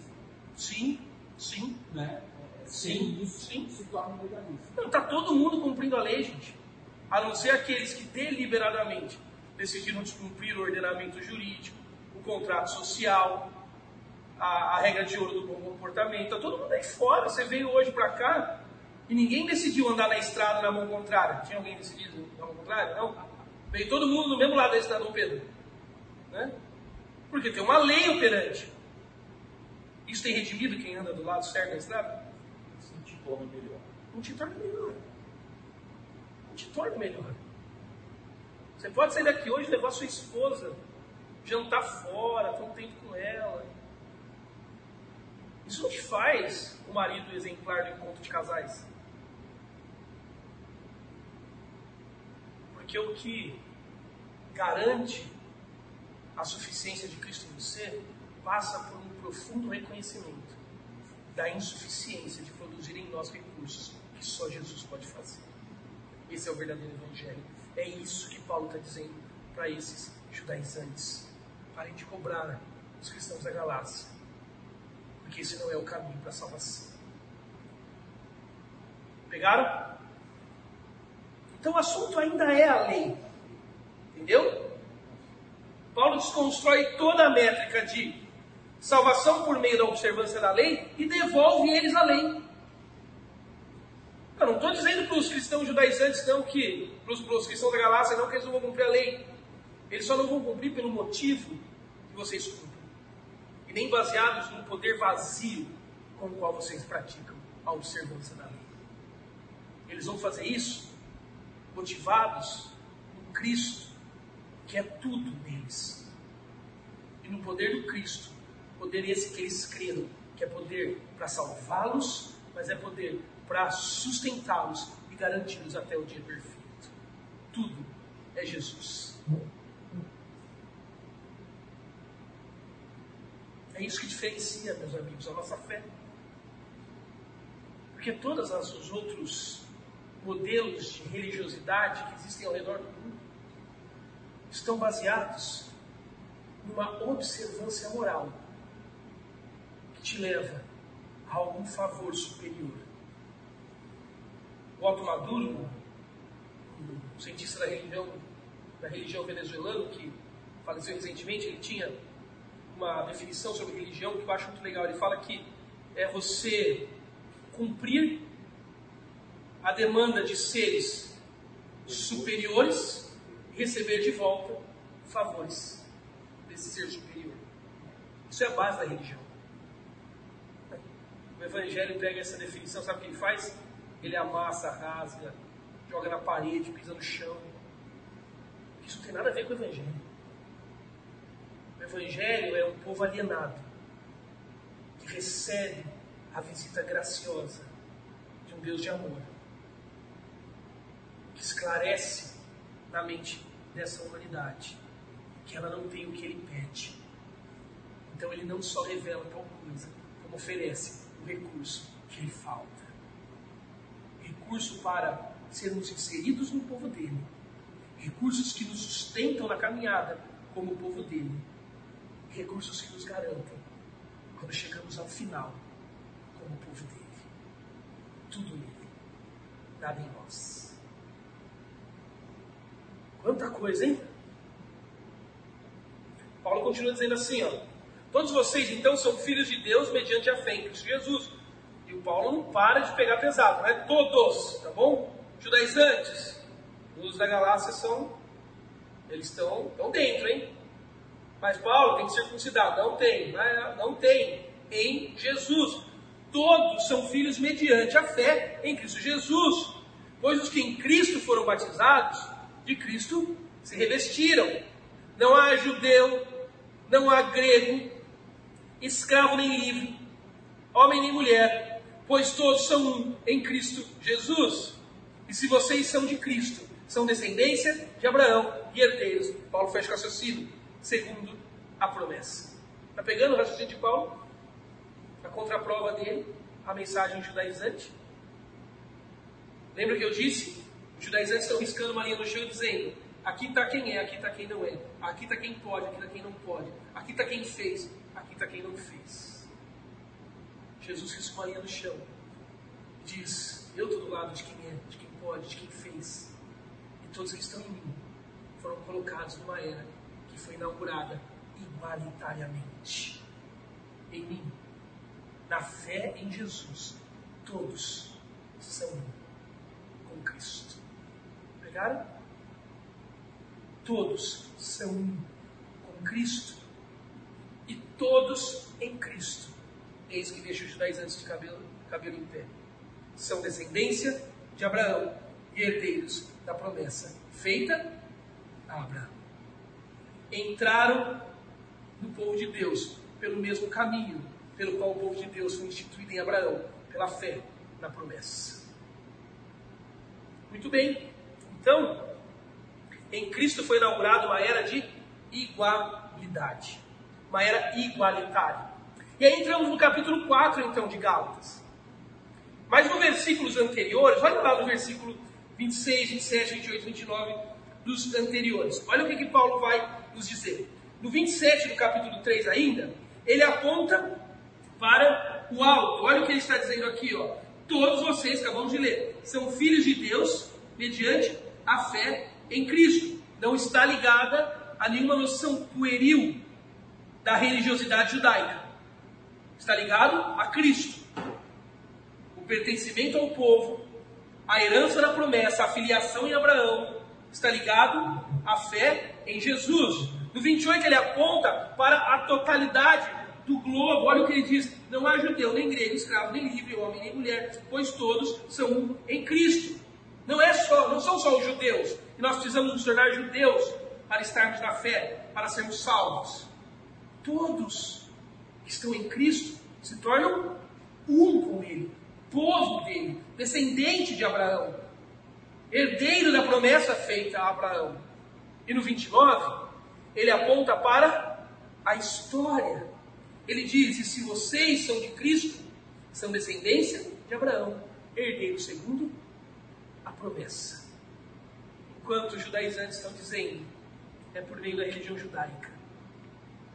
Sim, sim. Né? É, Sem Sim, isso, sim. se torna um legalismo. Não, está todo mundo cumprindo a lei, gente. A não ser aqueles que deliberadamente decidiram descumprir o ordenamento jurídico, o contrato social, a, a regra de ouro do bom comportamento. Está todo mundo aí fora. Você veio hoje para cá e ninguém decidiu andar na estrada na mão contrária. Tinha alguém decidido na mão contrária? Não. Veio todo mundo do mesmo lado da estrada, Dom Pedro. Né? Porque tem uma lei operante. Isso tem redimido quem anda do lado certo da estrada? Isso te torna melhor. não te torna melhor. Não te torna melhor. Você pode sair daqui hoje e levar sua esposa, jantar fora, ter um tempo com ela. Isso não te faz o marido exemplar do encontro de casais. Porque o que garante a suficiência de Cristo em você passa por um profundo reconhecimento da insuficiência de produzir em nós recursos que só Jesus pode fazer. Esse é o verdadeiro Evangelho. É isso que Paulo está dizendo para esses judaizantes. Parem de cobrar os cristãos da Galácia, porque esse não é o caminho para a salvação. Pegaram? Então o assunto ainda é a lei. Entendeu? Paulo desconstrói toda a métrica de salvação por meio da observância da lei e devolve eles a lei. Eu não estou dizendo para os cristãos judaizantes não que, para os cristãos da Galácia não que eles não vão cumprir a lei. Eles só não vão cumprir pelo motivo que vocês cumprem. E nem baseados no poder vazio com o qual vocês praticam a observância da lei. Eles vão fazer isso motivados no Cristo, que é tudo neles. E no poder do Cristo, poder esse que eles creram, que é poder para salvá-los, mas é poder para sustentá-los e garanti-los até o dia perfeito. Tudo é Jesus. É isso que diferencia, meus amigos, a nossa fé. Porque todos os outros modelos de religiosidade que existem ao redor do mundo estão baseados numa observância moral que te leva a algum favor superior. O Otto Maduro, um cientista da religião, da religião venezuelana, que faleceu recentemente, ele tinha uma definição sobre religião que eu acho muito legal. Ele fala que é você cumprir a demanda de seres superiores e receber de volta favores desse ser superior. Isso é a base da religião. O Evangelho pega essa definição, sabe o que ele faz? Ele amassa, rasga, joga na parede, pisa no chão. Isso não tem nada a ver com o Evangelho. O Evangelho é um povo alienado que recebe a visita graciosa de um Deus de amor que esclarece na mente dessa humanidade que ela não tem o que ele pede. Então ele não só revela tal coisa, como oferece o recurso que lhe falta. Recurso para sermos inseridos no povo dele. Recursos que nos sustentam na caminhada como o povo dele. Recursos que nos garantem quando chegamos ao final como o povo dele. Tudo nele, nada em nós. Quanta coisa, hein? Paulo continua dizendo assim, ó. Todos vocês, então, são filhos de Deus mediante a fé em Cristo Jesus. E o Paulo não para de pegar pesado, não é todos, tá bom? Judaizantes, os da Galácia são, eles estão, estão dentro, hein? Mas Paulo tem que ser circuncidado, não tem, não tem, em Jesus. Todos são filhos mediante a fé em Cristo Jesus. Pois os que em Cristo foram batizados, de Cristo se revestiram. Não há judeu, não há grego, escravo nem livre, homem nem mulher, pois todos são um em Cristo Jesus. E se vocês são de Cristo, são descendência de Abraão e herdeiros. Paulo fecha o raciocínio, segundo a promessa. Está pegando o raciocínio de Paulo? A contraprova dele, a mensagem judaizante. Lembra que eu disse? Os judaizantes estão riscando uma linha no chão dizendo: Aqui está quem é, aqui está quem não é. Aqui está quem pode, aqui está quem não pode. Aqui está quem fez, aqui está quem não fez. Jesus riscou a no chão. Diz: Eu estou do lado de quem é, de quem pode, de quem fez. E todos que estão em mim foram colocados numa era que foi inaugurada igualitariamente. Em mim, na fé em Jesus, todos são um com Cristo. Pegaram? todos são um com Cristo e todos em Cristo. Eis que deixa os judaizantes de cabelo, cabelo em pé. São descendência de Abraão e herdeiros da promessa feita a Abraão. Entraram no povo de Deus pelo mesmo caminho pelo qual o povo de Deus foi instituído em Abraão, pela fé na promessa. Muito bem, então, em Cristo foi inaugurada uma era de igualdade, uma era igualitária. E aí entramos no capítulo 4, então, de Gálatas. Mas nos versículos anteriores, olha lá no versículo 26, 27, 28, 29 dos anteriores. Olha o que, que Paulo vai nos dizer. No 27 do capítulo 3 ainda, ele aponta para o alto. Olha o que ele está dizendo aqui, ó. Todos vocês, acabamos de ler, são filhos de Deus mediante a fé em Cristo. Não está ligada a nenhuma noção pueril da religiosidade judaica. Está ligado a Cristo. O pertencimento ao povo, a herança da promessa, a filiação em Abraão, está ligado à fé em Jesus. No 28 ele aponta para a totalidade do globo. Olha o que ele diz: não há judeu, nem grego, escravo, nem livre, homem, nem mulher, pois todos são um em Cristo. Não é só, não são só os judeus, e nós precisamos nos tornar judeus para estarmos na fé, para sermos salvos. Todos que estão em Cristo se tornam um com Ele, povo dele, descendente de Abraão, herdeiro da promessa feita a Abraão. E no 29, ele aponta para a história. Ele diz: E se vocês são de Cristo, são descendência de Abraão, herdeiro segundo a promessa. Enquanto os judaizantes estão dizendo, é por meio da religião judaica.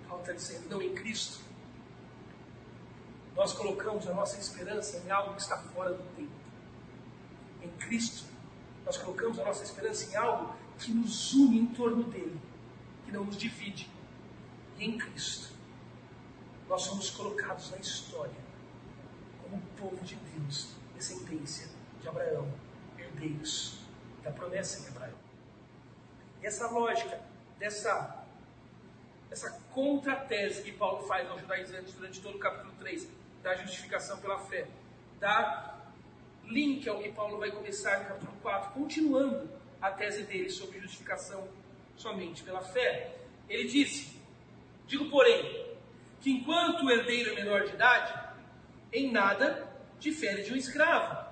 Paulo está dizendo, não em Cristo. Nós colocamos a nossa esperança em algo que está fora do tempo. Em Cristo, nós colocamos a nossa esperança em algo que nos une em torno dele, que não nos divide. E em Cristo, nós somos colocados na história como povo de Deus, descendência de Abraão, herdeiros da promessa em Abraão. E essa lógica, dessa, dessa contratese que Paulo faz aos judaizantes durante todo o capítulo 3, da justificação pela fé, dá link ao que Paulo vai começar no capítulo 4, continuando a tese dele sobre justificação somente pela fé. Ele disse: Digo, porém, que enquanto o herdeiro é menor de idade, em nada difere de um escravo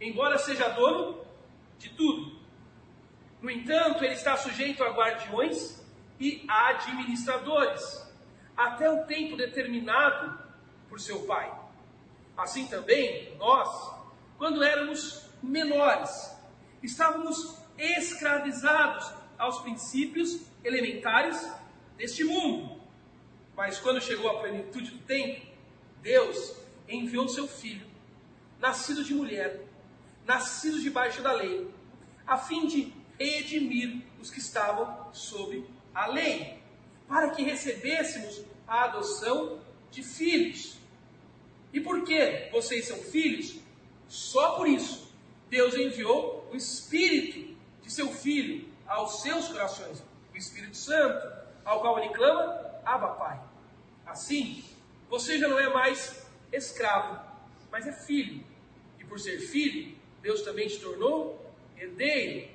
embora seja dono de tudo. No entanto, ele está sujeito a guardiões e a administradores, até o tempo determinado por seu pai. Assim também, nós, quando éramos menores, Estávamos escravizados aos princípios elementares deste mundo. Mas quando chegou a plenitude do tempo, Deus enviou seu filho, nascido de mulher, nascido debaixo da lei, a fim de redimir os que estavam sob a lei, para que recebêssemos a adoção de filhos. E por que vocês são filhos? Só por isso Deus enviou o Espírito de seu Filho aos seus corações, o Espírito Santo, ao qual ele clama, Abba Pai. Assim, você já não é mais escravo, mas é filho. E por ser filho, Deus também te tornou herdeiro.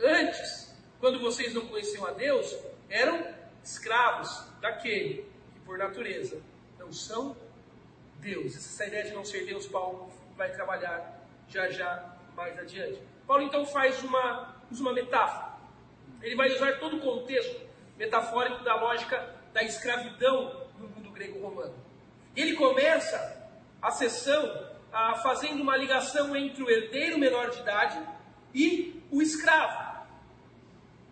Antes, quando vocês não conheciam a Deus, eram escravos daquele que por natureza não são Deus. Essa ideia de não ser Deus, Paulo vai trabalhar já já mais adiante. Paulo então faz uma, uma metáfora. Ele vai usar todo o contexto metafórico da lógica da escravidão no mundo grego-romano. E ele começa a sessão ah, fazendo uma ligação entre o herdeiro menor de idade e o escravo.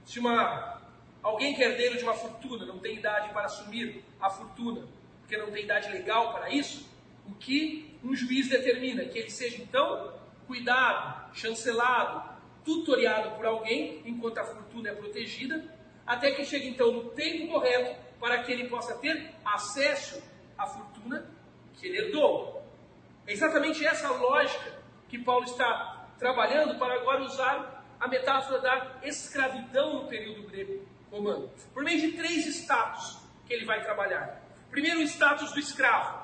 Se uma, alguém que é herdeiro de uma fortuna não tem idade para assumir a fortuna, porque não tem idade legal para isso, o que um juiz determina? Que ele seja então cuidado, chancelado, tutoriado por alguém, enquanto a fortuna é protegida, até que chegue então no tempo correto para que ele possa ter acesso à fortuna que ele herdou. É exatamente essa lógica que Paulo está trabalhando para agora usar a metáfora da escravidão no período grego romano, por meio de três status que ele vai trabalhar. Primeiro, o status do escravo.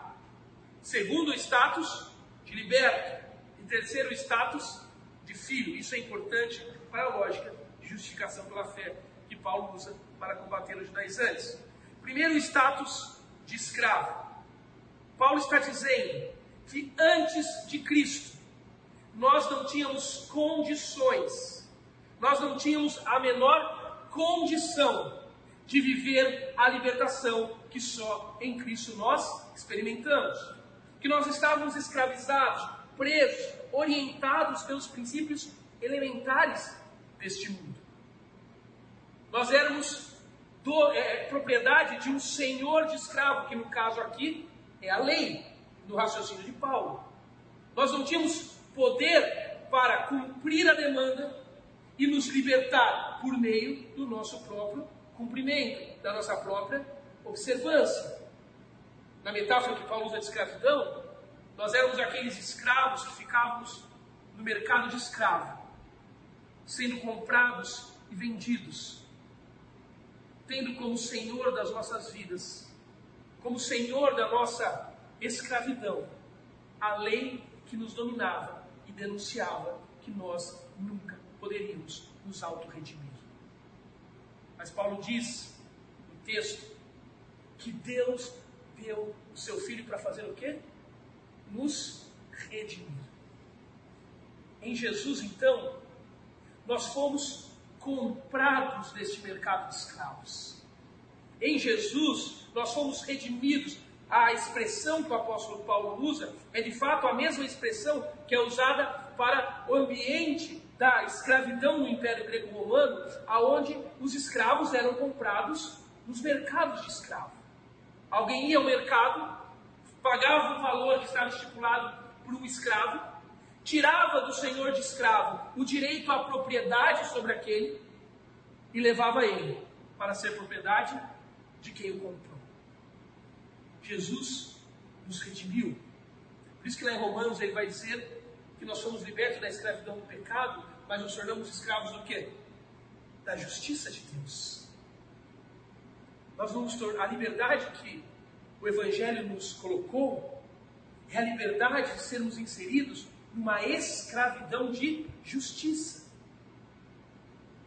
Segundo, status de liberto. E terceiro, status de filho. Isso é importante para a lógica de justificação pela fé que Paulo usa para combater os judaizantes. Primeiro, status de escravo. Paulo está dizendo que antes de Cristo, nós não tínhamos condições, nós não tínhamos a menor condição de viver a libertação que só em Cristo nós experimentamos. Que nós estávamos escravizados, presos, orientados pelos princípios elementares deste mundo. Nós éramos do, é, propriedade de um senhor de escravo, que no caso aqui é a lei, no raciocínio de Paulo. Nós não tínhamos poder para cumprir a demanda e nos libertar por meio do nosso próprio cumprimento, da nossa própria observância. Na metáfora que Paulo usa de escravidão, nós éramos aqueles escravos que ficávamos no mercado de escravo, sendo comprados e vendidos, tendo como senhor das nossas vidas, como senhor da nossa escravidão, a lei que nos dominava e denunciava que nós nunca poderíamos nos auto-redimir. Mas Paulo diz no texto que Deus deu o seu filho para fazer o quê? nos redimir. Em Jesus, então, nós fomos comprados deste mercado de escravos. Em Jesus, nós fomos redimidos. A expressão que o apóstolo Paulo usa é de fato a mesma expressão que é usada para o ambiente da escravidão no Império Grego-Romano, aonde os escravos eram comprados nos mercados de escravo. Alguém ia ao mercado, pagava o valor que estava estipulado por um escravo, tirava do senhor de escravo o direito à propriedade sobre aquele e levava ele para ser propriedade de quem o comprou. Jesus nos redimiu. Por isso que lá em Romanos ele vai dizer que nós somos libertos da escravidão do pecado, mas nos tornamos escravos do quê? Da justiça de Deus. Nós vamos a liberdade que o Evangelho nos colocou é a liberdade de sermos inseridos numa escravidão de justiça.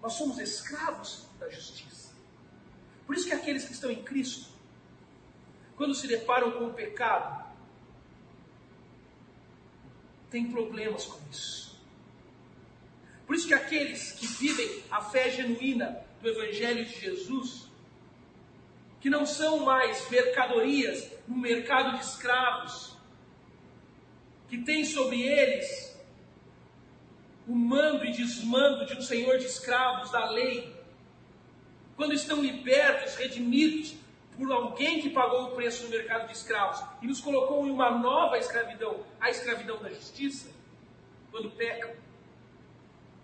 Nós somos escravos da justiça. Por isso que aqueles que estão em Cristo, quando se deparam com o pecado, têm problemas com isso. Por isso que aqueles que vivem a fé genuína do Evangelho de Jesus, que não são mais mercadorias no mercado de escravos, que tem sobre eles o mando e desmando de um senhor de escravos da lei, quando estão libertos, redimidos por alguém que pagou o preço no mercado de escravos e nos colocou em uma nova escravidão, a escravidão da justiça, quando pecam,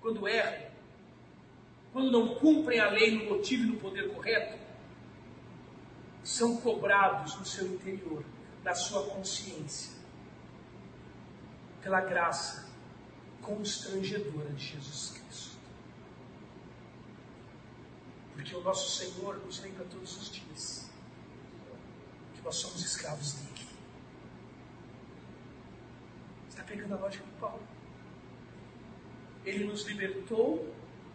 quando erram, quando não cumprem a lei no motivo e no poder correto, são cobrados no seu interior, na sua consciência, pela graça constrangedora de Jesus Cristo. Porque o nosso Senhor nos lembra todos os dias que nós somos escravos dele. Está pegando a lógica do Paulo? Ele nos libertou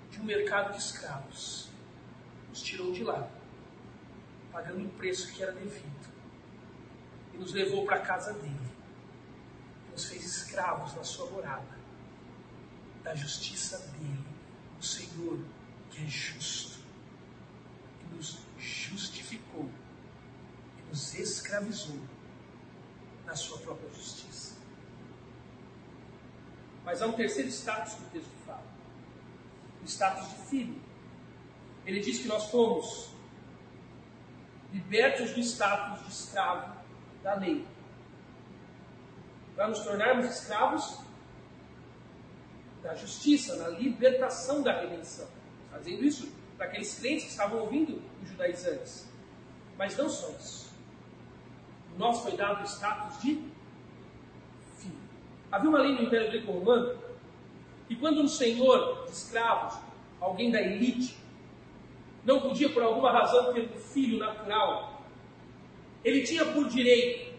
de um mercado de escravos, nos tirou de lá pagando o preço que era devido. E nos levou para a casa dele. Nos fez escravos na sua morada. Da justiça dele. O Senhor que é justo. E nos justificou. E nos escravizou na sua própria justiça. Mas há um terceiro status que o texto fala. O status de filho. Ele diz que nós fomos libertos do status de escravo da lei. Para nos tornarmos escravos da justiça, na libertação da redenção. Fazendo isso para aqueles crentes que estavam ouvindo os judaizantes. Mas não só isso. Nós foi dado o status de filho. Havia uma lei no Império Greco-Romano que quando um senhor de escravos, alguém da elite, não podia por alguma razão ter um filho natural, ele tinha por direito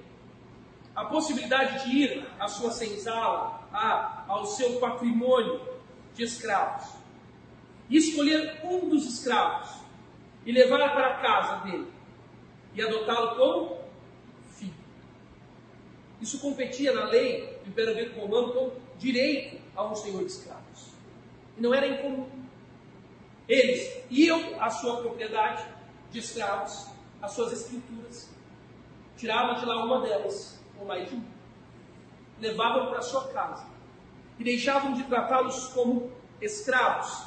a possibilidade de ir à sua senzala, a, ao seu patrimônio de escravos, e escolher um dos escravos e levar para a casa dele e adotá-lo como filho. Isso competia na lei do Império Romano com direito a um senhor de escravos. E não era incomum. Eles iam à sua propriedade de escravos, às suas escrituras, tiravam de lá uma delas, ou mais de uma, levavam para sua casa. E deixavam de tratá-los como escravos,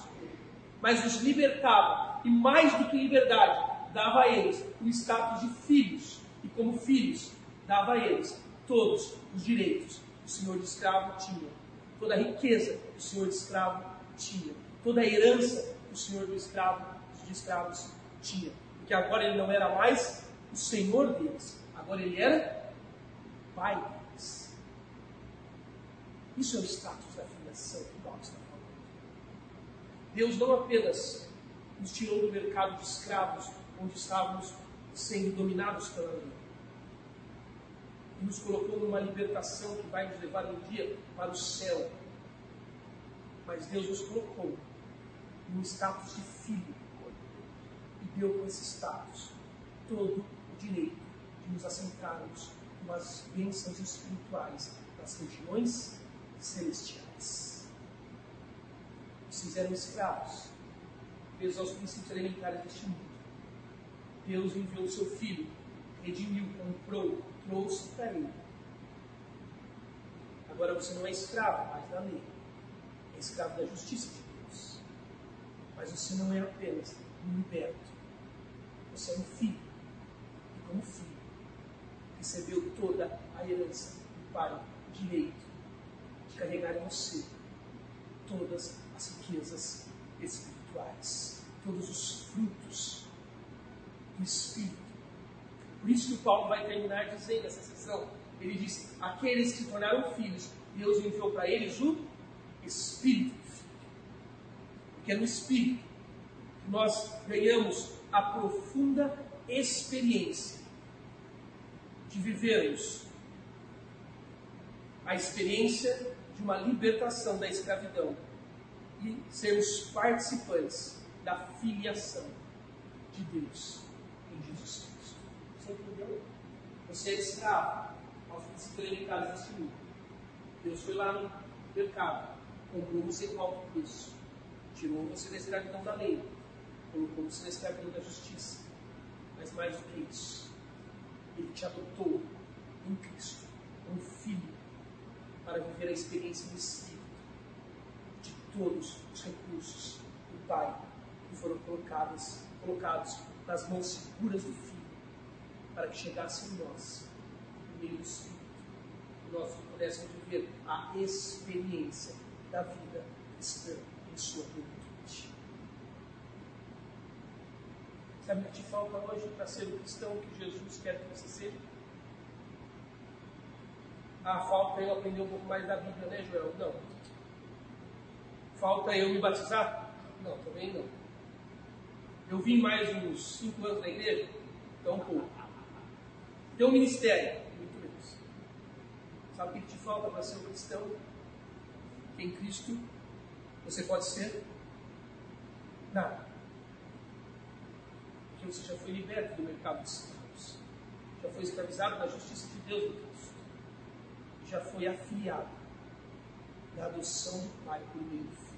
mas os libertavam e mais do que liberdade, dava a eles o status de filhos. E como filhos dava a eles todos os direitos que o senhor de escravo tinha, toda a riqueza que o senhor de escravo tinha, toda a herança o senhor do escravo, de escravos tinha. Porque agora ele não era mais o senhor deles, agora ele era pai deles. Isso é o status da filiação que Paulo está falando. Deus não apenas nos tirou do mercado de escravos, onde estávamos sendo dominados pela lei, e nos colocou numa libertação que vai nos levar um dia para o céu. Mas Deus nos colocou no status de filho e deu com esse status todo o direito de nos assentarmos com as bênçãos espirituais das regiões celestiais. Nos fizeram escravos, presos aos princípios elementares deste mundo. Deus enviou o seu filho, redimiu, comprou, trouxe para ele. Agora você não é escravo mais da lei, é escravo da justiça de mas você não é apenas um liberto. Você é um filho. E como filho, recebeu toda a herança do Pai, direito de carregar em você todas as riquezas espirituais, todos os frutos do Espírito. Por isso que o Paulo vai terminar dizendo essa sessão. Ele diz: aqueles que se tornaram filhos, Deus enviou para eles o Espírito que é no Espírito, que nós ganhamos a profunda experiência de vivermos a experiência de uma libertação da escravidão e sermos participantes da filiação de Deus em Jesus Cristo. Você entendeu? Você é escravo aos princípios elementares deste mundo. Deus foi lá no mercado, comprou você com alto preço tirou você da escravidão da lei, colocou você na escravidão da justiça. Mas mais do que isso, Ele te adotou em Cristo, como filho, para viver a experiência do Espírito, de todos os recursos do Pai que foram colocados, colocados nas mãos seguras do Filho, para que chegasse em nós, no meio do Espírito, e nós pudéssemos viver a experiência da vida cristã em sua plenitude. Sabe o que te falta hoje para ser o cristão que Jesus quer que você seja? Ah, falta eu aprender um pouco mais da Bíblia, né, Joel? Não. Falta eu me batizar? Não, também não. Eu vim mais uns cinco anos na igreja? Então, pouco. Tem um ministério? Muito menos. Sabe o que te falta para ser um cristão? Em Cristo você pode ser nada. Porque você já foi liberto do mercado de escravos. Já foi escravizado da justiça de Deus no Cristo. Já foi afiliado da adoção do Pai por meio do Filho.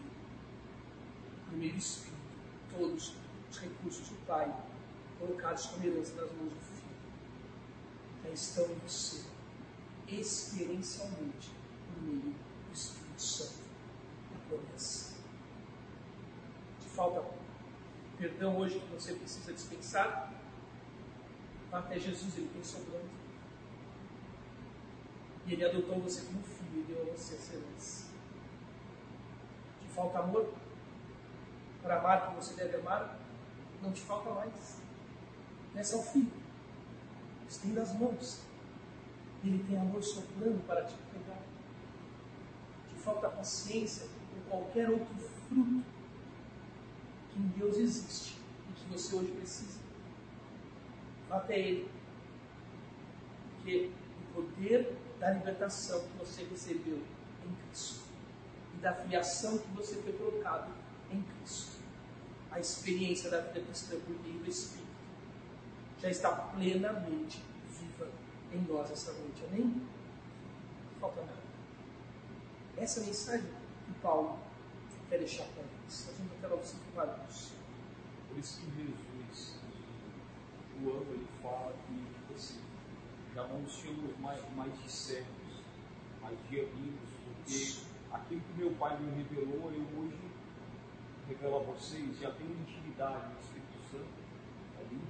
Do Espírito. Todos os recursos do Pai colocados como herança nas mãos do Filho. Já estão em você, experiencialmente, por meio do Espírito Santo, a promessa. Te falta perdão hoje que você precisa dispensar? Até Jesus, Ele tem sobrando. E Ele adotou você como filho e deu a você herança. Te falta amor? Para amar como você deve amar? Não te falta mais. Essa é o filho. Estenda as mãos. Ele tem amor soprando para te pegar. Te falta paciência qualquer outro fruto que em Deus existe e que você hoje precisa. Vá até Ele. Porque o poder da libertação que você recebeu em Cristo e da filiação que você foi colocado em Cristo, a experiência da vida cristã por meio do Espírito, já está plenamente viva em nós essa noite. Amém? Não falta nada. Essa é mensagem que Paulo quer deixar para nós. A gente vai ter os. Por isso que Jesus, João, ele fala que tipo assim, já não chamamos mais, mais de servos, mas de amigos, porque aquilo que meu Pai me revelou, eu hoje revelo a vocês, já tenho intimidade no Espírito Santo ali.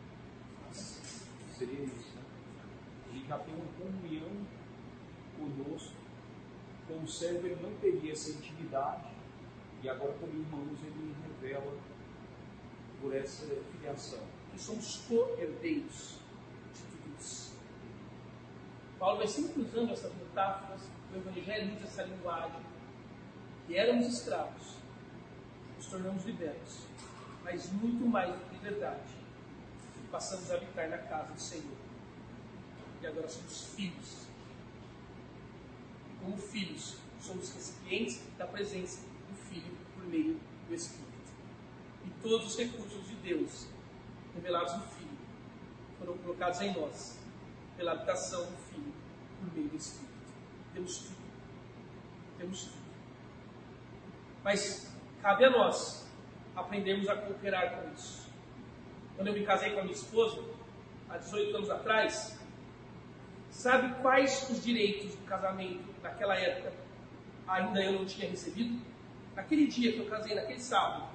Seria isso, né? Ele já tem uma comunhão conosco. Com o servo ele não teria essa intimidade, e agora como irmãos ele revela por essa filiação. Que somos co-herdeiros de isso. Paulo vai sempre usando essas metáforas, o Evangelho usa essa linguagem. Que éramos escravos, nos tornamos libertos, mas muito mais do que liberdade, passamos a habitar na casa do Senhor. E agora somos filhos. Como filhos, somos recipientes da presença do Filho por meio do Espírito. E todos os recursos de Deus revelados no Filho foram colocados em nós pela habitação do Filho por meio do Espírito. Temos tudo. Temos tudo. Mas cabe a nós aprendermos a cooperar com isso. Quando eu me casei com a minha esposa, há 18 anos atrás, sabe quais os direitos do casamento naquela época ainda eu não tinha recebido? Naquele dia que eu casei, naquele sábado,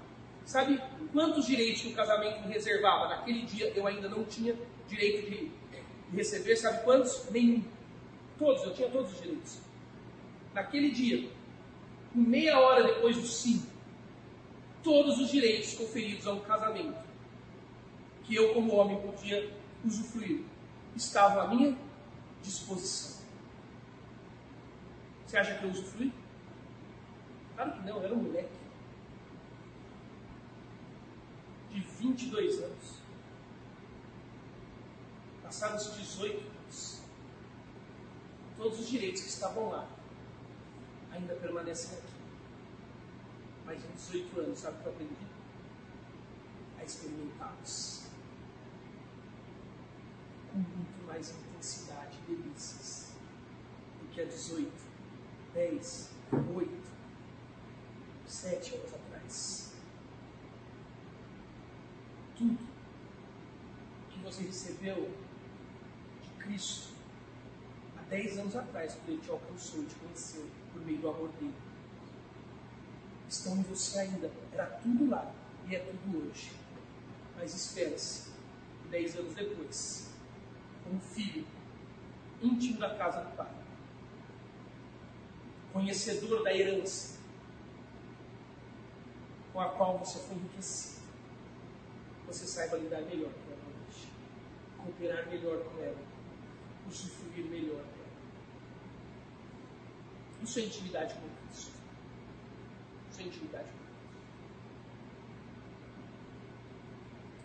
sabe quantos direitos que o casamento me reservava? Naquele dia eu ainda não tinha direito de receber, sabe quantos? Nenhum. Todos, eu tinha todos os direitos. Naquele dia, meia hora depois do sim, todos os direitos conferidos a um casamento que eu, como homem, podia usufruir estavam à minha disposição. Você acha que eu usufruí? Claro que não, eu era um moleque. De 22 anos. Passados 18 anos. Todos os direitos que estavam lá ainda permanecem aqui. Mas em 18 anos, sabe o que eu aprendi? A experimentá-los. Com muito mais intensidade e delícias do que há 18, 10, 8, 7 anos atrás. Tudo que você recebeu de Cristo há 10 anos atrás, quando Ele te alcançou, te conheceu por meio do amor dele. estão em você ainda. Era tudo lá e é tudo hoje. Mas espera-se, dez anos depois, como filho íntimo da casa do Pai, conhecedor da herança com a qual você foi enriquecido, você saiba lidar melhor com ela hoje, cooperar melhor com ela, usufruir melhor dela. Isso é intimidade com Cristo. Isso é intimidade com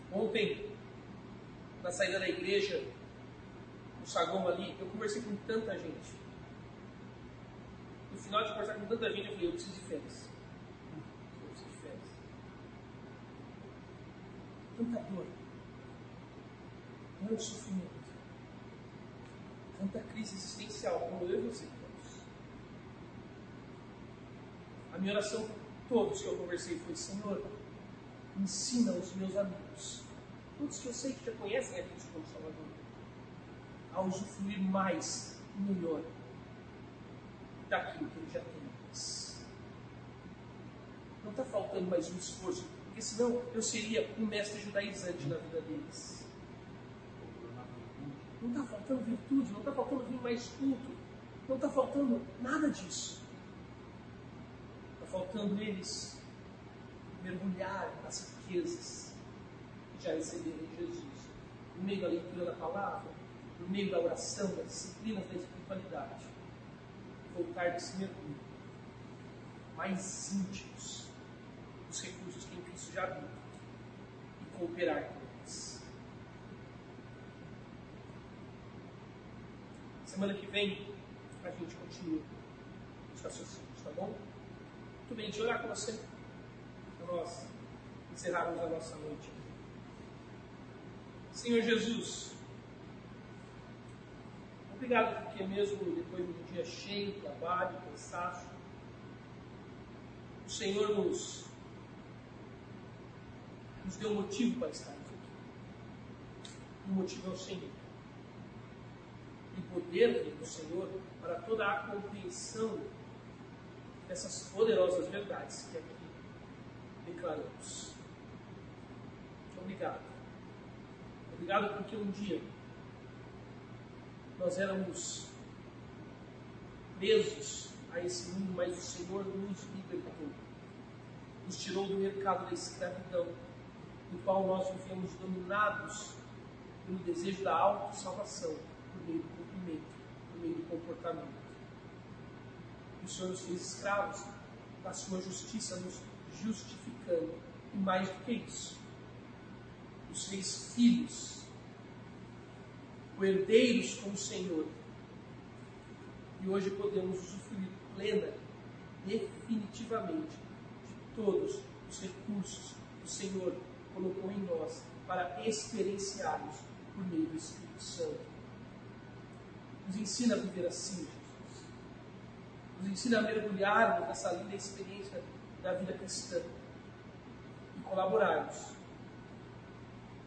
Cristo. Ontem, na saída da igreja, no saguão ali, eu conversei com tanta gente. No final de conversar com tanta gente, eu falei, eu preciso de férias. Eu preciso de férias. Tanta dor. Tanto sofrimento. Tanta crise existencial, como eu e você temos. A minha oração todos que eu conversei foi, Senhor, ensina os meus amigos, todos que eu sei que já conhecem a Cristo como Salvador, a usufruir mais e melhor daquilo que ele já tem. Não está faltando mais um esforço, porque senão eu seria um mestre judaizante na vida deles. Não está faltando virtude, não está faltando vir mais culto, não está faltando nada disso. Está faltando eles mergulhar nas riquezas que já receberam em Jesus, no meio da leitura da palavra, no meio da oração, das disciplinas da espiritualidade, voltar desse mergulho mais íntimos dos recursos que em Cristo já habitam e cooperar com eles. Semana que vem a gente continua os raciocínios, tá bom? Muito bem, deixa orar com você para nós encerrarmos a nossa noite. Senhor Jesus, Obrigado, porque mesmo depois de um dia cheio de trabalho, cansaço, o Senhor nos, nos deu motivo para estarmos aqui. O motivo é o Senhor. E o poder do Senhor para toda a compreensão dessas poderosas verdades que aqui declaramos. Obrigado. Obrigado porque um dia nós éramos presos a esse mundo, mas o Senhor nos libertou, nos tirou do mercado da escravidão, no qual nós vivemos dominados pelo desejo da autossalvação, por meio do cumprimento, por meio do comportamento. O Senhor nos fez escravos da sua justiça, nos justificando, e mais do que isso, os fez filhos herdeiros com o Senhor. E hoje podemos usufruir plena, definitivamente, de todos os recursos que o Senhor colocou em nós para experienciarmos por meio do Espírito Santo. Nos ensina a viver assim, Jesus. Nos ensina a mergulharmos nessa linda experiência da vida cristã e colaborarmos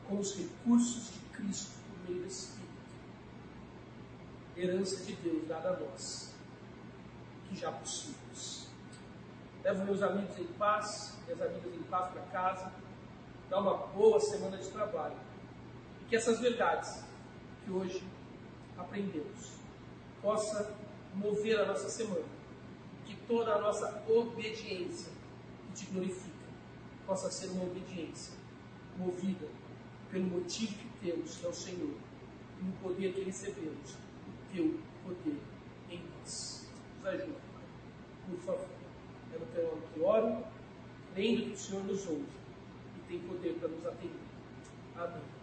com os recursos de Cristo por meio Espírito herança de Deus dada a nós, que já possuímos. Levo meus amigos em paz, minhas amigas em paz para casa, dá uma boa semana de trabalho. E que essas verdades que hoje aprendemos possa mover a nossa semana. Que toda a nossa obediência que te glorifica possa ser uma obediência movida pelo motivo que temos, que é o Senhor, e no poder que recebemos teu poder em nós. Nos ajude, por favor. É no teu nome que oro, crendo que o Senhor nos ouve e tem poder para nos atender. Amém.